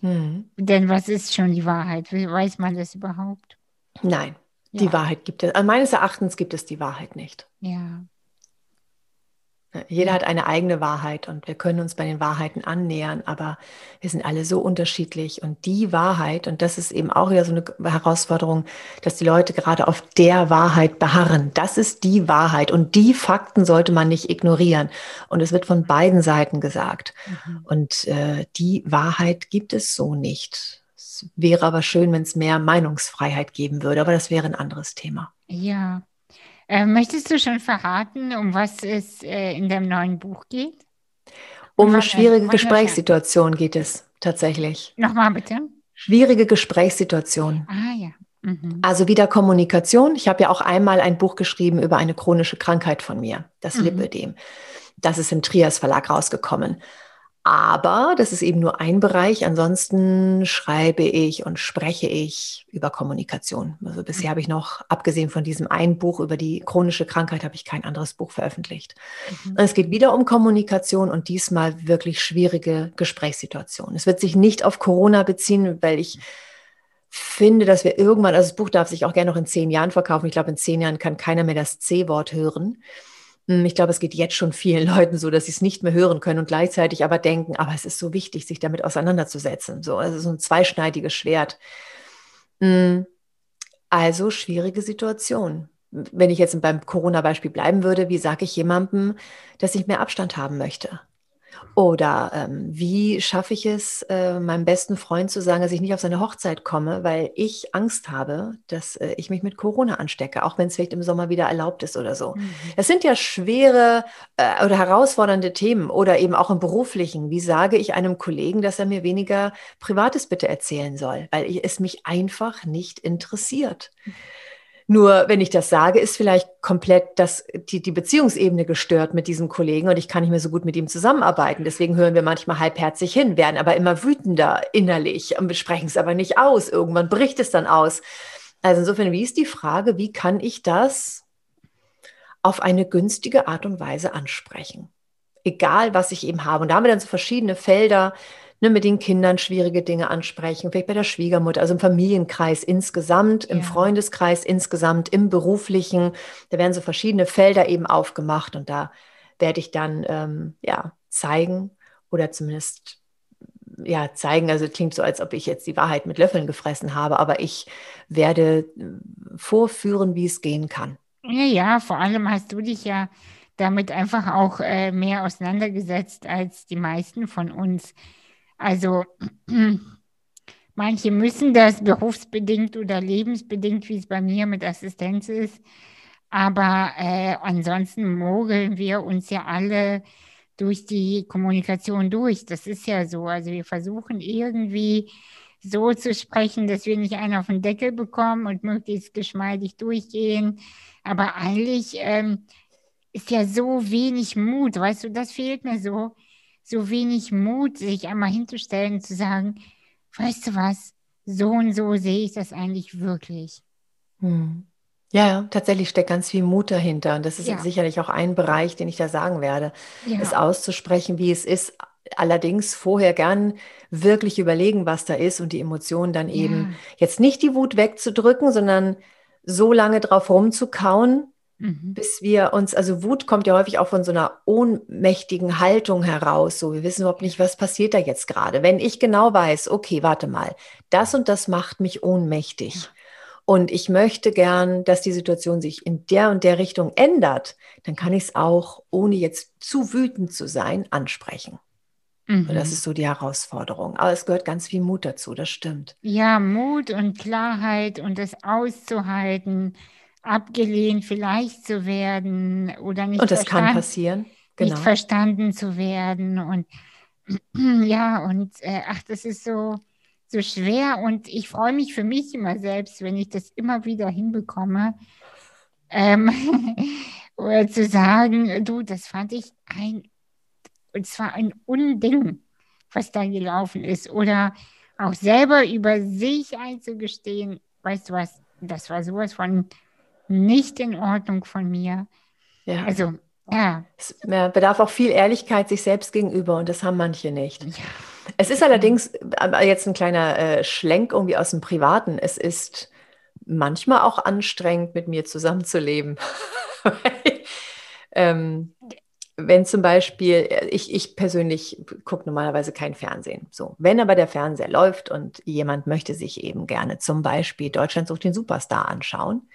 Hm. Denn was ist schon die Wahrheit? Weiß man das überhaupt? Nein, die Wahrheit gibt es. Meines Erachtens gibt es die Wahrheit nicht. Ja. Jeder hat eine eigene Wahrheit und wir können uns bei den Wahrheiten annähern, aber wir sind alle so unterschiedlich. Und die Wahrheit, und das ist eben auch wieder so eine Herausforderung, dass die Leute gerade auf der Wahrheit beharren. Das ist die Wahrheit und die Fakten sollte man nicht ignorieren. Und es wird von beiden Seiten gesagt. Mhm. Und äh, die Wahrheit gibt es so nicht. Es wäre aber schön, wenn es mehr Meinungsfreiheit geben würde, aber das wäre ein anderes Thema. Ja, äh, möchtest du schon verraten, um was es äh, in dem neuen Buch geht? Um eine schwierige Gesprächssituation geht es tatsächlich. Nochmal bitte. Schwierige Gesprächssituation. Ah ja. Mhm. Also wieder Kommunikation. Ich habe ja auch einmal ein Buch geschrieben über eine chronische Krankheit von mir, das mhm. Lipödem. Das ist im Trias Verlag rausgekommen. Aber das ist eben nur ein Bereich. Ansonsten schreibe ich und spreche ich über Kommunikation. Also bisher habe ich noch, abgesehen von diesem einen Buch über die chronische Krankheit, habe ich kein anderes Buch veröffentlicht. Mhm. Es geht wieder um Kommunikation und diesmal wirklich schwierige Gesprächssituationen. Es wird sich nicht auf Corona beziehen, weil ich finde, dass wir irgendwann, also das Buch darf sich auch gerne noch in zehn Jahren verkaufen. Ich glaube, in zehn Jahren kann keiner mehr das C-Wort hören. Hm, ich glaube, es geht jetzt schon vielen Leuten so, dass sie es nicht mehr hören können und gleichzeitig aber denken, aber es ist so wichtig, sich damit auseinanderzusetzen. So, also so ein zweischneidiges Schwert. Hm, also schwierige Situation. Wenn ich jetzt beim Corona-Beispiel bleiben würde, wie sage ich jemandem, dass ich mehr Abstand haben möchte? Oder ähm, wie schaffe ich es, äh, meinem besten Freund zu sagen, dass ich nicht auf seine Hochzeit komme, weil ich Angst habe, dass äh, ich mich mit Corona anstecke, auch wenn es vielleicht im Sommer wieder erlaubt ist oder so. Mhm. Das sind ja schwere äh, oder herausfordernde Themen oder eben auch im beruflichen. Wie sage ich einem Kollegen, dass er mir weniger Privates bitte erzählen soll, weil ich, es mich einfach nicht interessiert. Mhm. Nur wenn ich das sage, ist vielleicht komplett das, die, die Beziehungsebene gestört mit diesem Kollegen und ich kann nicht mehr so gut mit ihm zusammenarbeiten. Deswegen hören wir manchmal halbherzig hin, werden aber immer wütender innerlich und sprechen es aber nicht aus. Irgendwann bricht es dann aus. Also insofern, wie ist die Frage, wie kann ich das auf eine günstige Art und Weise ansprechen? Egal, was ich eben habe. Und da haben wir dann so verschiedene Felder, ne, mit den Kindern schwierige Dinge ansprechen, vielleicht bei der Schwiegermutter, also im Familienkreis insgesamt, im Freundeskreis insgesamt, im beruflichen. Da werden so verschiedene Felder eben aufgemacht und da werde ich dann ähm, ja zeigen oder zumindest ja, zeigen, also klingt so, als ob ich jetzt die Wahrheit mit Löffeln gefressen habe, aber ich werde äh, vorführen, wie es gehen kann. Ja, ja, vor allem hast du dich ja damit einfach auch äh, mehr auseinandergesetzt als die meisten von uns. Also manche müssen das berufsbedingt oder lebensbedingt, wie es bei mir mit Assistenz ist. Aber äh, ansonsten mogeln wir uns ja alle durch die Kommunikation durch. Das ist ja so. Also wir versuchen irgendwie so zu sprechen, dass wir nicht einen auf den Deckel bekommen und möglichst geschmeidig durchgehen. Aber eigentlich ähm, ist ja so wenig Mut, weißt du, das fehlt mir so so wenig Mut, sich einmal hinzustellen, zu sagen, weißt du was, so und so sehe ich das eigentlich wirklich. Hm. Ja, tatsächlich steckt ganz viel Mut dahinter. Und das ist ja. sicherlich auch ein Bereich, den ich da sagen werde, ja. es auszusprechen, wie es ist. Allerdings vorher gern wirklich überlegen, was da ist und die Emotionen dann eben ja. jetzt nicht die Wut wegzudrücken, sondern so lange drauf rumzukauen, Mhm. Bis wir uns, also Wut kommt ja häufig auch von so einer ohnmächtigen Haltung heraus. So, wir wissen überhaupt nicht, was passiert da jetzt gerade. Wenn ich genau weiß, okay, warte mal, das und das macht mich ohnmächtig. Und ich möchte gern, dass die Situation sich in der und der Richtung ändert, dann kann ich es auch, ohne jetzt zu wütend zu sein, ansprechen. Mhm. Das ist so die Herausforderung. Aber es gehört ganz viel Mut dazu, das stimmt. Ja, Mut und Klarheit und das auszuhalten abgelehnt vielleicht zu werden oder nicht und das kann passieren genau. nicht verstanden zu werden. Und ja und äh, ach das ist so so schwer. Und ich freue mich für mich immer selbst wenn ich das immer wieder hinbekomme ähm, oder zu sagen du das fand ich ein und zwar ein Unding was da gelaufen ist. Oder auch selber über sich einzugestehen weißt du was das war sowas von nicht in Ordnung von mir. Ja. Also, ja. Es bedarf auch viel Ehrlichkeit sich selbst gegenüber und das haben manche nicht. Ja. Es ist allerdings jetzt ein kleiner äh, Schlenk irgendwie aus dem Privaten. Es ist manchmal auch anstrengend, mit mir zusammenzuleben. ähm, wenn zum Beispiel, ich, ich persönlich gucke normalerweise kein Fernsehen. So, wenn aber der Fernseher läuft und jemand möchte sich eben gerne zum Beispiel Deutschland sucht den Superstar anschauen,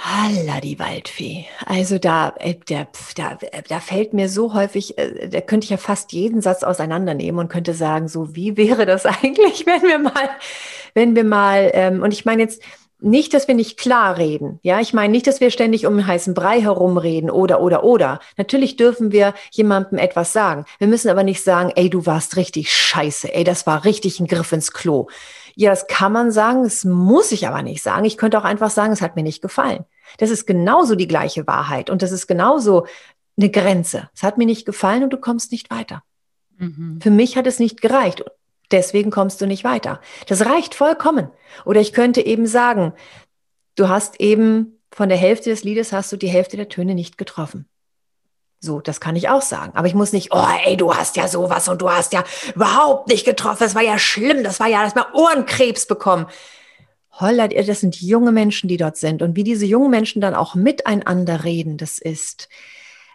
Halla, die Waldfee. Also da, äh, der, da, da fällt mir so häufig, äh, da könnte ich ja fast jeden Satz auseinandernehmen und könnte sagen, so wie wäre das eigentlich, wenn wir mal, wenn wir mal, ähm, und ich meine jetzt nicht, dass wir nicht klar reden. Ja, ich meine nicht, dass wir ständig um heißen Brei herumreden oder, oder, oder. Natürlich dürfen wir jemandem etwas sagen. Wir müssen aber nicht sagen, ey, du warst richtig scheiße. Ey, das war richtig ein Griff ins Klo. Ja, das kann man sagen, das muss ich aber nicht sagen. Ich könnte auch einfach sagen, es hat mir nicht gefallen. Das ist genauso die gleiche Wahrheit und das ist genauso eine Grenze. Es hat mir nicht gefallen und du kommst nicht weiter. Mhm. Für mich hat es nicht gereicht. Deswegen kommst du nicht weiter. Das reicht vollkommen. Oder ich könnte eben sagen, du hast eben von der Hälfte des Liedes hast du die Hälfte der Töne nicht getroffen. So, das kann ich auch sagen. Aber ich muss nicht, oh, ey, du hast ja sowas und du hast ja überhaupt nicht getroffen. Das war ja schlimm. Das war ja, dass mal Ohrenkrebs bekommen. holla, das sind junge Menschen, die dort sind. Und wie diese jungen Menschen dann auch miteinander reden, das ist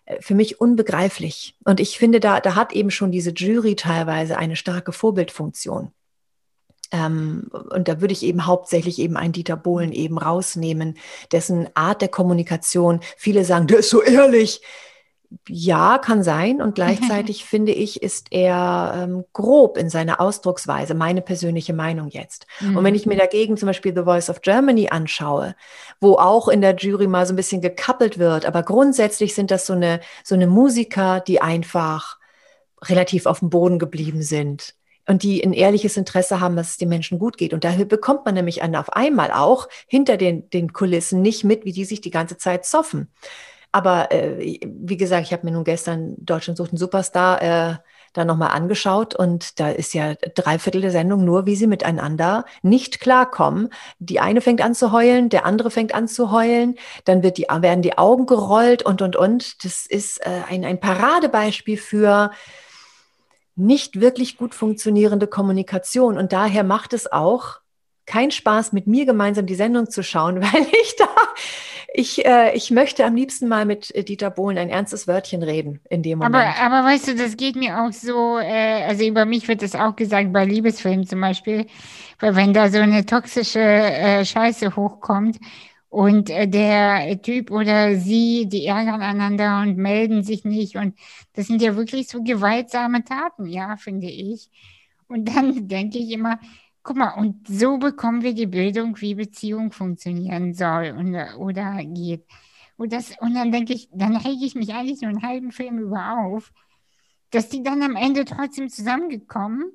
äh, für mich unbegreiflich. Und ich finde, da, da hat eben schon diese Jury teilweise eine starke Vorbildfunktion. Ähm, und da würde ich eben hauptsächlich eben einen Dieter Bohlen eben rausnehmen, dessen Art der Kommunikation, viele sagen, der ist so ehrlich. Ja, kann sein. Und gleichzeitig finde ich, ist er ähm, grob in seiner Ausdrucksweise, meine persönliche Meinung jetzt. Mhm. Und wenn ich mir dagegen zum Beispiel The Voice of Germany anschaue, wo auch in der Jury mal so ein bisschen gekappelt wird, aber grundsätzlich sind das so eine, so eine Musiker, die einfach relativ auf dem Boden geblieben sind und die ein ehrliches Interesse haben, dass es den Menschen gut geht. Und daher bekommt man nämlich auf einmal auch hinter den, den Kulissen nicht mit, wie die sich die ganze Zeit zoffen. Aber äh, wie gesagt, ich habe mir nun gestern Deutschland sucht einen Superstar äh, da nochmal angeschaut und da ist ja drei Viertel der Sendung nur, wie sie miteinander nicht klarkommen. Die eine fängt an zu heulen, der andere fängt an zu heulen, dann wird die, werden die Augen gerollt und, und, und. Das ist äh, ein, ein Paradebeispiel für nicht wirklich gut funktionierende Kommunikation. Und daher macht es auch keinen Spaß, mit mir gemeinsam die Sendung zu schauen, weil ich da, ich, äh, ich möchte am liebsten mal mit äh, Dieter Bohlen ein ernstes Wörtchen reden in dem Moment. Aber, aber weißt du, das geht mir auch so, äh, also über mich wird das auch gesagt, bei Liebesfilmen zum Beispiel, weil wenn da so eine toxische äh, Scheiße hochkommt und äh, der Typ oder sie, die ärgern einander und melden sich nicht. Und das sind ja wirklich so gewaltsame Taten, ja, finde ich. Und dann denke ich immer, guck mal, und so bekommen wir die Bildung, wie Beziehung funktionieren soll und, oder geht. Und, das, und dann denke ich, dann rege ich mich eigentlich so einen halben Film über auf, dass die dann am Ende trotzdem zusammengekommen,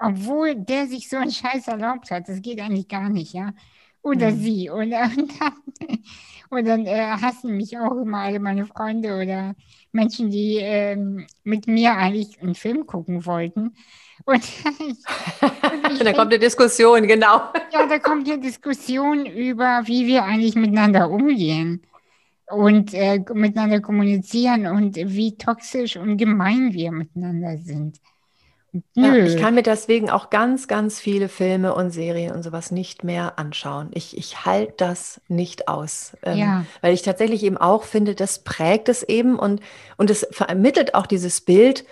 obwohl der sich so einen Scheiß erlaubt hat. Das geht eigentlich gar nicht, ja oder mhm. sie. Oder, und dann, und dann äh, hassen mich auch immer alle meine Freunde oder Menschen, die ähm, mit mir eigentlich einen Film gucken wollten. Und, und da kommt eine Diskussion, genau. Ja, da kommt eine Diskussion über, wie wir eigentlich miteinander umgehen und äh, miteinander kommunizieren und wie toxisch und gemein wir miteinander sind. Ja, ich kann mir deswegen auch ganz, ganz viele Filme und Serien und sowas nicht mehr anschauen. Ich, ich halte das nicht aus. Ähm, ja. Weil ich tatsächlich eben auch finde, das prägt es eben und, und es vermittelt auch dieses Bild,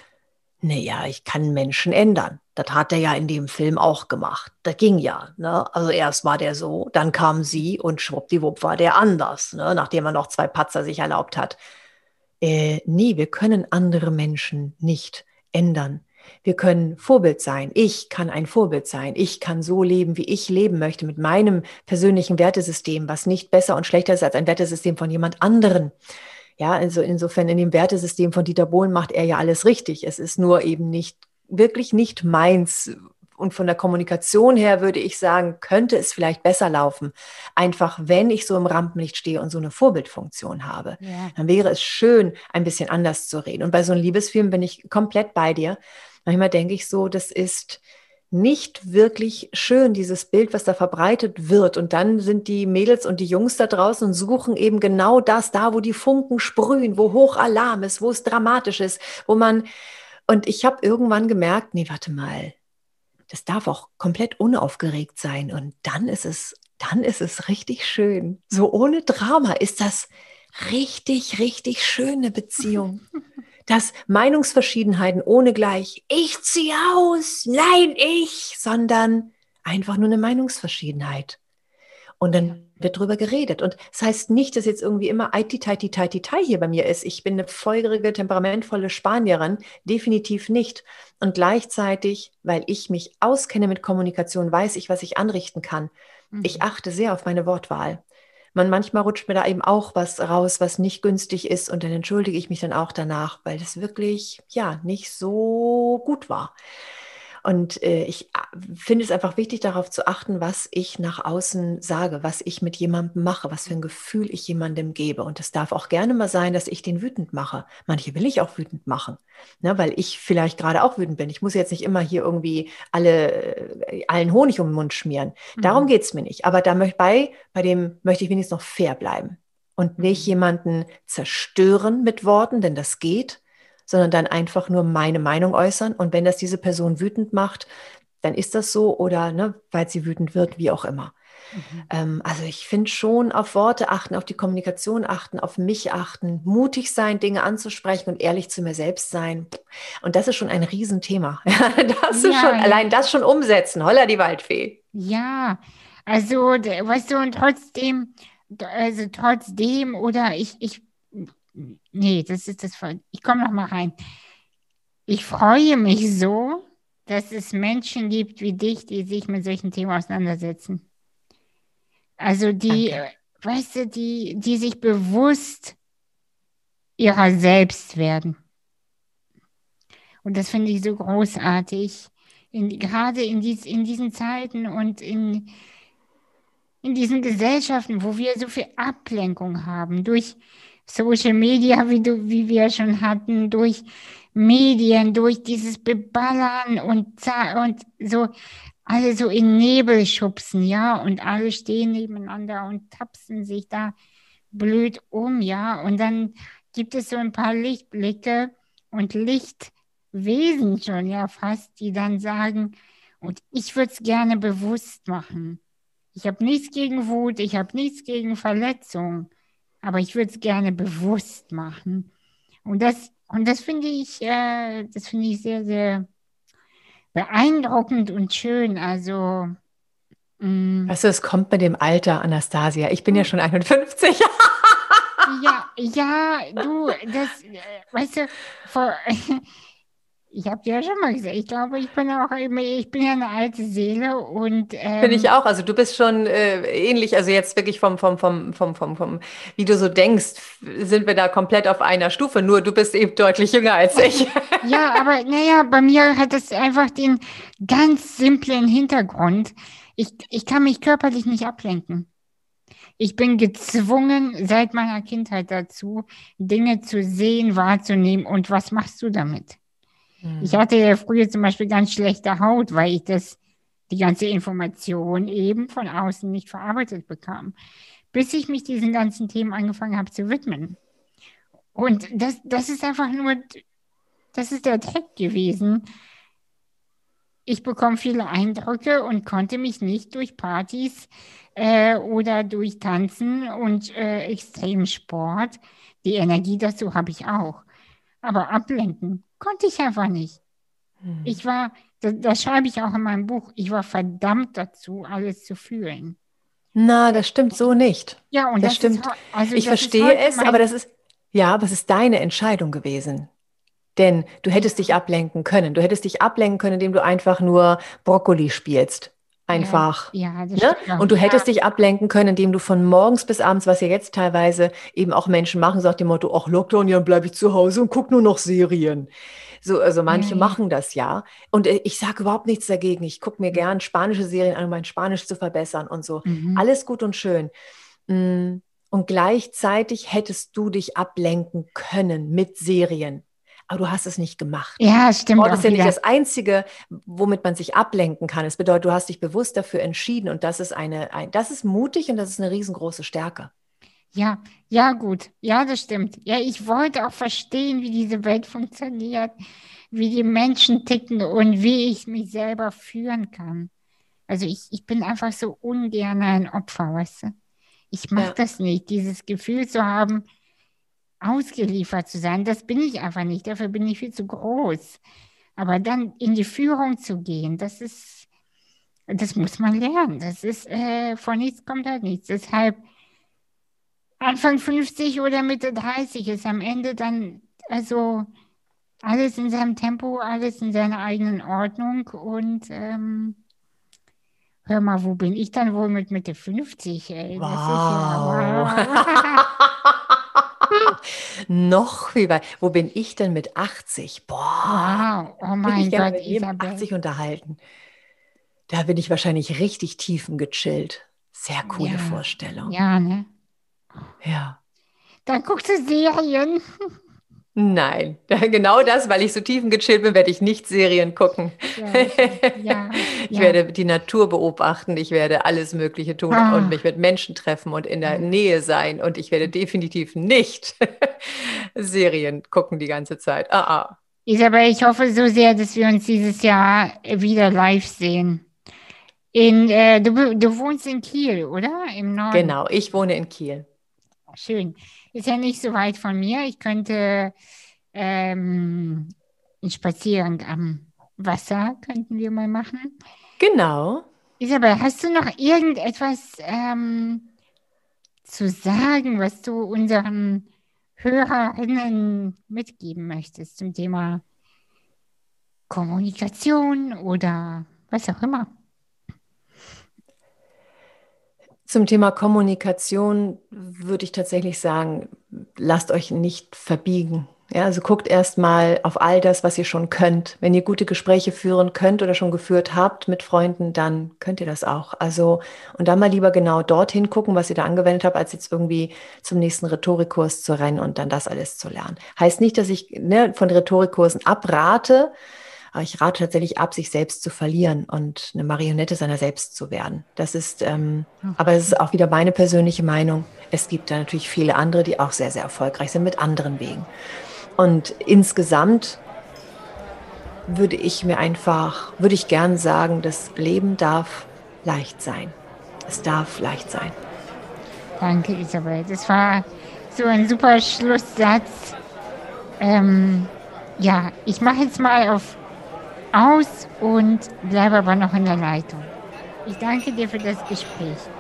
naja, ich kann Menschen ändern. Das hat er ja in dem Film auch gemacht. Das ging ja. Ne? Also erst war der so, dann kam sie und schwuppdiwupp war der anders, ne? nachdem er noch zwei Patzer sich erlaubt hat. Äh, nee, wir können andere Menschen nicht ändern. Wir können Vorbild sein. Ich kann ein Vorbild sein. Ich kann so leben, wie ich leben möchte, mit meinem persönlichen Wertesystem, was nicht besser und schlechter ist als ein Wertesystem von jemand anderen. Ja, also insofern in dem Wertesystem von Dieter Bohlen macht er ja alles richtig. Es ist nur eben nicht, wirklich nicht meins. Und von der Kommunikation her würde ich sagen, könnte es vielleicht besser laufen. Einfach, wenn ich so im Rampenlicht stehe und so eine Vorbildfunktion habe, ja. dann wäre es schön, ein bisschen anders zu reden. Und bei so einem Liebesfilm bin ich komplett bei dir. Manchmal denke ich so, das ist nicht wirklich schön, dieses Bild, was da verbreitet wird. Und dann sind die Mädels und die Jungs da draußen und suchen eben genau das, da wo die Funken sprühen, wo Hochalarm ist, wo es dramatisch ist, wo man, und ich habe irgendwann gemerkt, nee, warte mal, das darf auch komplett unaufgeregt sein. Und dann ist es, dann ist es richtig schön. So ohne Drama ist das richtig, richtig schöne Beziehung. dass Meinungsverschiedenheiten ohne gleich, ich ziehe aus, nein, ich, sondern einfach nur eine Meinungsverschiedenheit. Und dann wird drüber geredet. Und das heißt nicht, dass jetzt irgendwie immer iti taiti taiti tai hier bei mir ist. Ich bin eine feurige, temperamentvolle Spanierin. Definitiv nicht. Und gleichzeitig, weil ich mich auskenne mit Kommunikation, weiß ich, was ich anrichten kann. Mhm. Ich achte sehr auf meine Wortwahl man manchmal rutscht mir da eben auch was raus, was nicht günstig ist und dann entschuldige ich mich dann auch danach, weil das wirklich ja nicht so gut war. Und äh, ich äh, finde es einfach wichtig, darauf zu achten, was ich nach außen sage, was ich mit jemandem mache, was für ein Gefühl ich jemandem gebe. Und es darf auch gerne mal sein, dass ich den wütend mache. Manche will ich auch wütend machen, ne, weil ich vielleicht gerade auch wütend bin. Ich muss jetzt nicht immer hier irgendwie alle, äh, allen Honig um den Mund schmieren. Mhm. Darum geht es mir nicht. Aber dabei, bei dem möchte ich wenigstens noch fair bleiben und nicht mhm. jemanden zerstören mit Worten, denn das geht sondern dann einfach nur meine Meinung äußern. Und wenn das diese Person wütend macht, dann ist das so oder ne, weil sie wütend wird, wie auch immer. Mhm. Ähm, also ich finde schon auf Worte achten, auf die Kommunikation achten, auf mich achten, mutig sein, Dinge anzusprechen und ehrlich zu mir selbst sein. Und das ist schon ein Riesenthema. das ja, ist schon, ja. allein das schon umsetzen. Holla die Waldfee. Ja, also weißt du, und trotzdem, also trotzdem, oder ich, ich, nee, das ist das, ich komme noch mal rein. Ich freue mich so, dass es Menschen gibt wie dich, die sich mit solchen Themen auseinandersetzen. Also die, Danke. weißt du, die, die sich bewusst ihrer selbst werden. Und das finde ich so großartig. In, gerade in, dies, in diesen Zeiten und in, in diesen Gesellschaften, wo wir so viel Ablenkung haben, durch Social Media, wie, du, wie wir schon hatten, durch Medien, durch dieses Beballern und, und so alle so in Nebel schubsen, ja, und alle stehen nebeneinander und tapsen sich da blöd um, ja, und dann gibt es so ein paar Lichtblicke und Lichtwesen schon, ja, fast, die dann sagen, und ich würde es gerne bewusst machen. Ich habe nichts gegen Wut, ich habe nichts gegen Verletzung, aber ich würde es gerne bewusst machen. Und das, und das finde ich, äh, das finde ich sehr, sehr beeindruckend und schön. Also. Mm. Weißt du, es kommt mit dem Alter, Anastasia. Ich bin ja hm. schon 51. ja, ja, du, das, äh, weißt du, vor, ich habe dir ja schon mal gesagt, ich glaube, ich bin auch immer, ich bin ja eine alte Seele und ähm, bin ich auch. Also du bist schon äh, ähnlich, also jetzt wirklich vom, vom, vom, vom, vom, vom, wie du so denkst, sind wir da komplett auf einer Stufe. Nur du bist eben deutlich jünger als ich. ja, aber naja, bei mir hat es einfach den ganz simplen Hintergrund. Ich, ich kann mich körperlich nicht ablenken. Ich bin gezwungen seit meiner Kindheit dazu, Dinge zu sehen, wahrzunehmen. Und was machst du damit? Mhm. Ich hatte ja früher zum Beispiel ganz schlechte Haut, weil ich das, die ganze Information eben von außen nicht verarbeitet bekam. Bis ich mich diesen ganzen Themen angefangen habe zu widmen. Und das, das ist einfach nur, das ist der Trick gewesen. Ich bekomme viele Eindrücke und konnte mich nicht durch Partys äh, oder durch Tanzen und äh, extremen Sport, die Energie dazu habe ich auch, aber ablenken Konnte ich einfach nicht. Hm. Ich war, das, das schreibe ich auch in meinem Buch, ich war verdammt dazu, alles zu fühlen. Na, das stimmt so nicht. Ja, und das, das stimmt. Ist, also ich das verstehe es, aber das ist, ja, aber es ist deine Entscheidung gewesen. Denn du hättest dich ablenken können. Du hättest dich ablenken können, indem du einfach nur Brokkoli spielst. Einfach. Ja, ja ne? Und du hättest ja. dich ablenken können, indem du von morgens bis abends, was ja jetzt teilweise eben auch Menschen machen, sagt dem Motto, ach Lockdown, ja, dann bleibe ich zu Hause und gucke nur noch Serien. So, also manche mhm. machen das ja. Und äh, ich sage überhaupt nichts dagegen. Ich gucke mir gern spanische Serien an, um mein Spanisch zu verbessern und so. Mhm. Alles gut und schön. Mm, und gleichzeitig hättest du dich ablenken können mit Serien aber du hast es nicht gemacht. Ja, stimmt. Sport ist ja nicht das Einzige, womit man sich ablenken kann. Es bedeutet, du hast dich bewusst dafür entschieden und das ist eine, ein, das ist mutig und das ist eine riesengroße Stärke. Ja, ja, gut. Ja, das stimmt. Ja, ich wollte auch verstehen, wie diese Welt funktioniert, wie die Menschen ticken und wie ich mich selber führen kann. Also ich, ich bin einfach so ungern ein Opfer, weißt du? Ich mag ja. das nicht, dieses Gefühl zu haben, ausgeliefert zu sein, das bin ich einfach nicht. Dafür bin ich viel zu groß. Aber dann in die Führung zu gehen, das ist, das muss man lernen. Das ist, äh, von nichts kommt halt nichts. Deshalb Anfang 50 oder Mitte 30 ist am Ende dann, also alles in seinem Tempo, alles in seiner eigenen Ordnung und ähm, hör mal, wo bin ich dann wohl mit Mitte 50? Ey? Wow. Das ist ja, wow. Noch viel weit. Wo bin ich denn mit 80? Boah. Wow. Oh mein ich Gott, mit 80 unterhalten. Da bin ich wahrscheinlich richtig tiefengechillt. Sehr coole ja. Vorstellung. Ja, ne? Ja. Dann guckst du Serien. Nein, genau das, weil ich so tiefengechillt bin, werde ich nicht Serien gucken. Ja, ja, ich ja. werde die Natur beobachten, ich werde alles Mögliche tun ah. und mich mit Menschen treffen und in der Nähe sein und ich werde definitiv nicht Serien gucken die ganze Zeit. Ah, ah. Isabel, ich hoffe so sehr, dass wir uns dieses Jahr wieder live sehen. In, äh, du, du wohnst in Kiel, oder? Im Norden. Genau, ich wohne in Kiel. Schön. Ist ja nicht so weit von mir. Ich könnte ähm, einen Spaziergang am Wasser könnten wir mal machen. Genau. Isabel, hast du noch irgendetwas ähm, zu sagen, was du unseren Hörerinnen mitgeben möchtest zum Thema Kommunikation oder was auch immer? Zum Thema Kommunikation würde ich tatsächlich sagen, lasst euch nicht verbiegen. Ja, also guckt erstmal auf all das, was ihr schon könnt. Wenn ihr gute Gespräche führen könnt oder schon geführt habt mit Freunden, dann könnt ihr das auch. Also, und dann mal lieber genau dorthin gucken, was ihr da angewendet habt, als jetzt irgendwie zum nächsten Rhetorikkurs zu rennen und dann das alles zu lernen. Heißt nicht, dass ich ne, von Rhetorikkursen abrate, aber ich rate tatsächlich ab, sich selbst zu verlieren und eine Marionette seiner selbst zu werden. Das ist, ähm, aber es ist auch wieder meine persönliche Meinung. Es gibt da natürlich viele andere, die auch sehr, sehr erfolgreich sind mit anderen Wegen. Und insgesamt würde ich mir einfach, würde ich gern sagen, das Leben darf leicht sein. Es darf leicht sein. Danke, Isabel. Das war so ein super Schlusssatz. Ähm, ja, ich mache jetzt mal auf aus und bleibe aber noch in der Leitung. Ich danke dir für das Gespräch.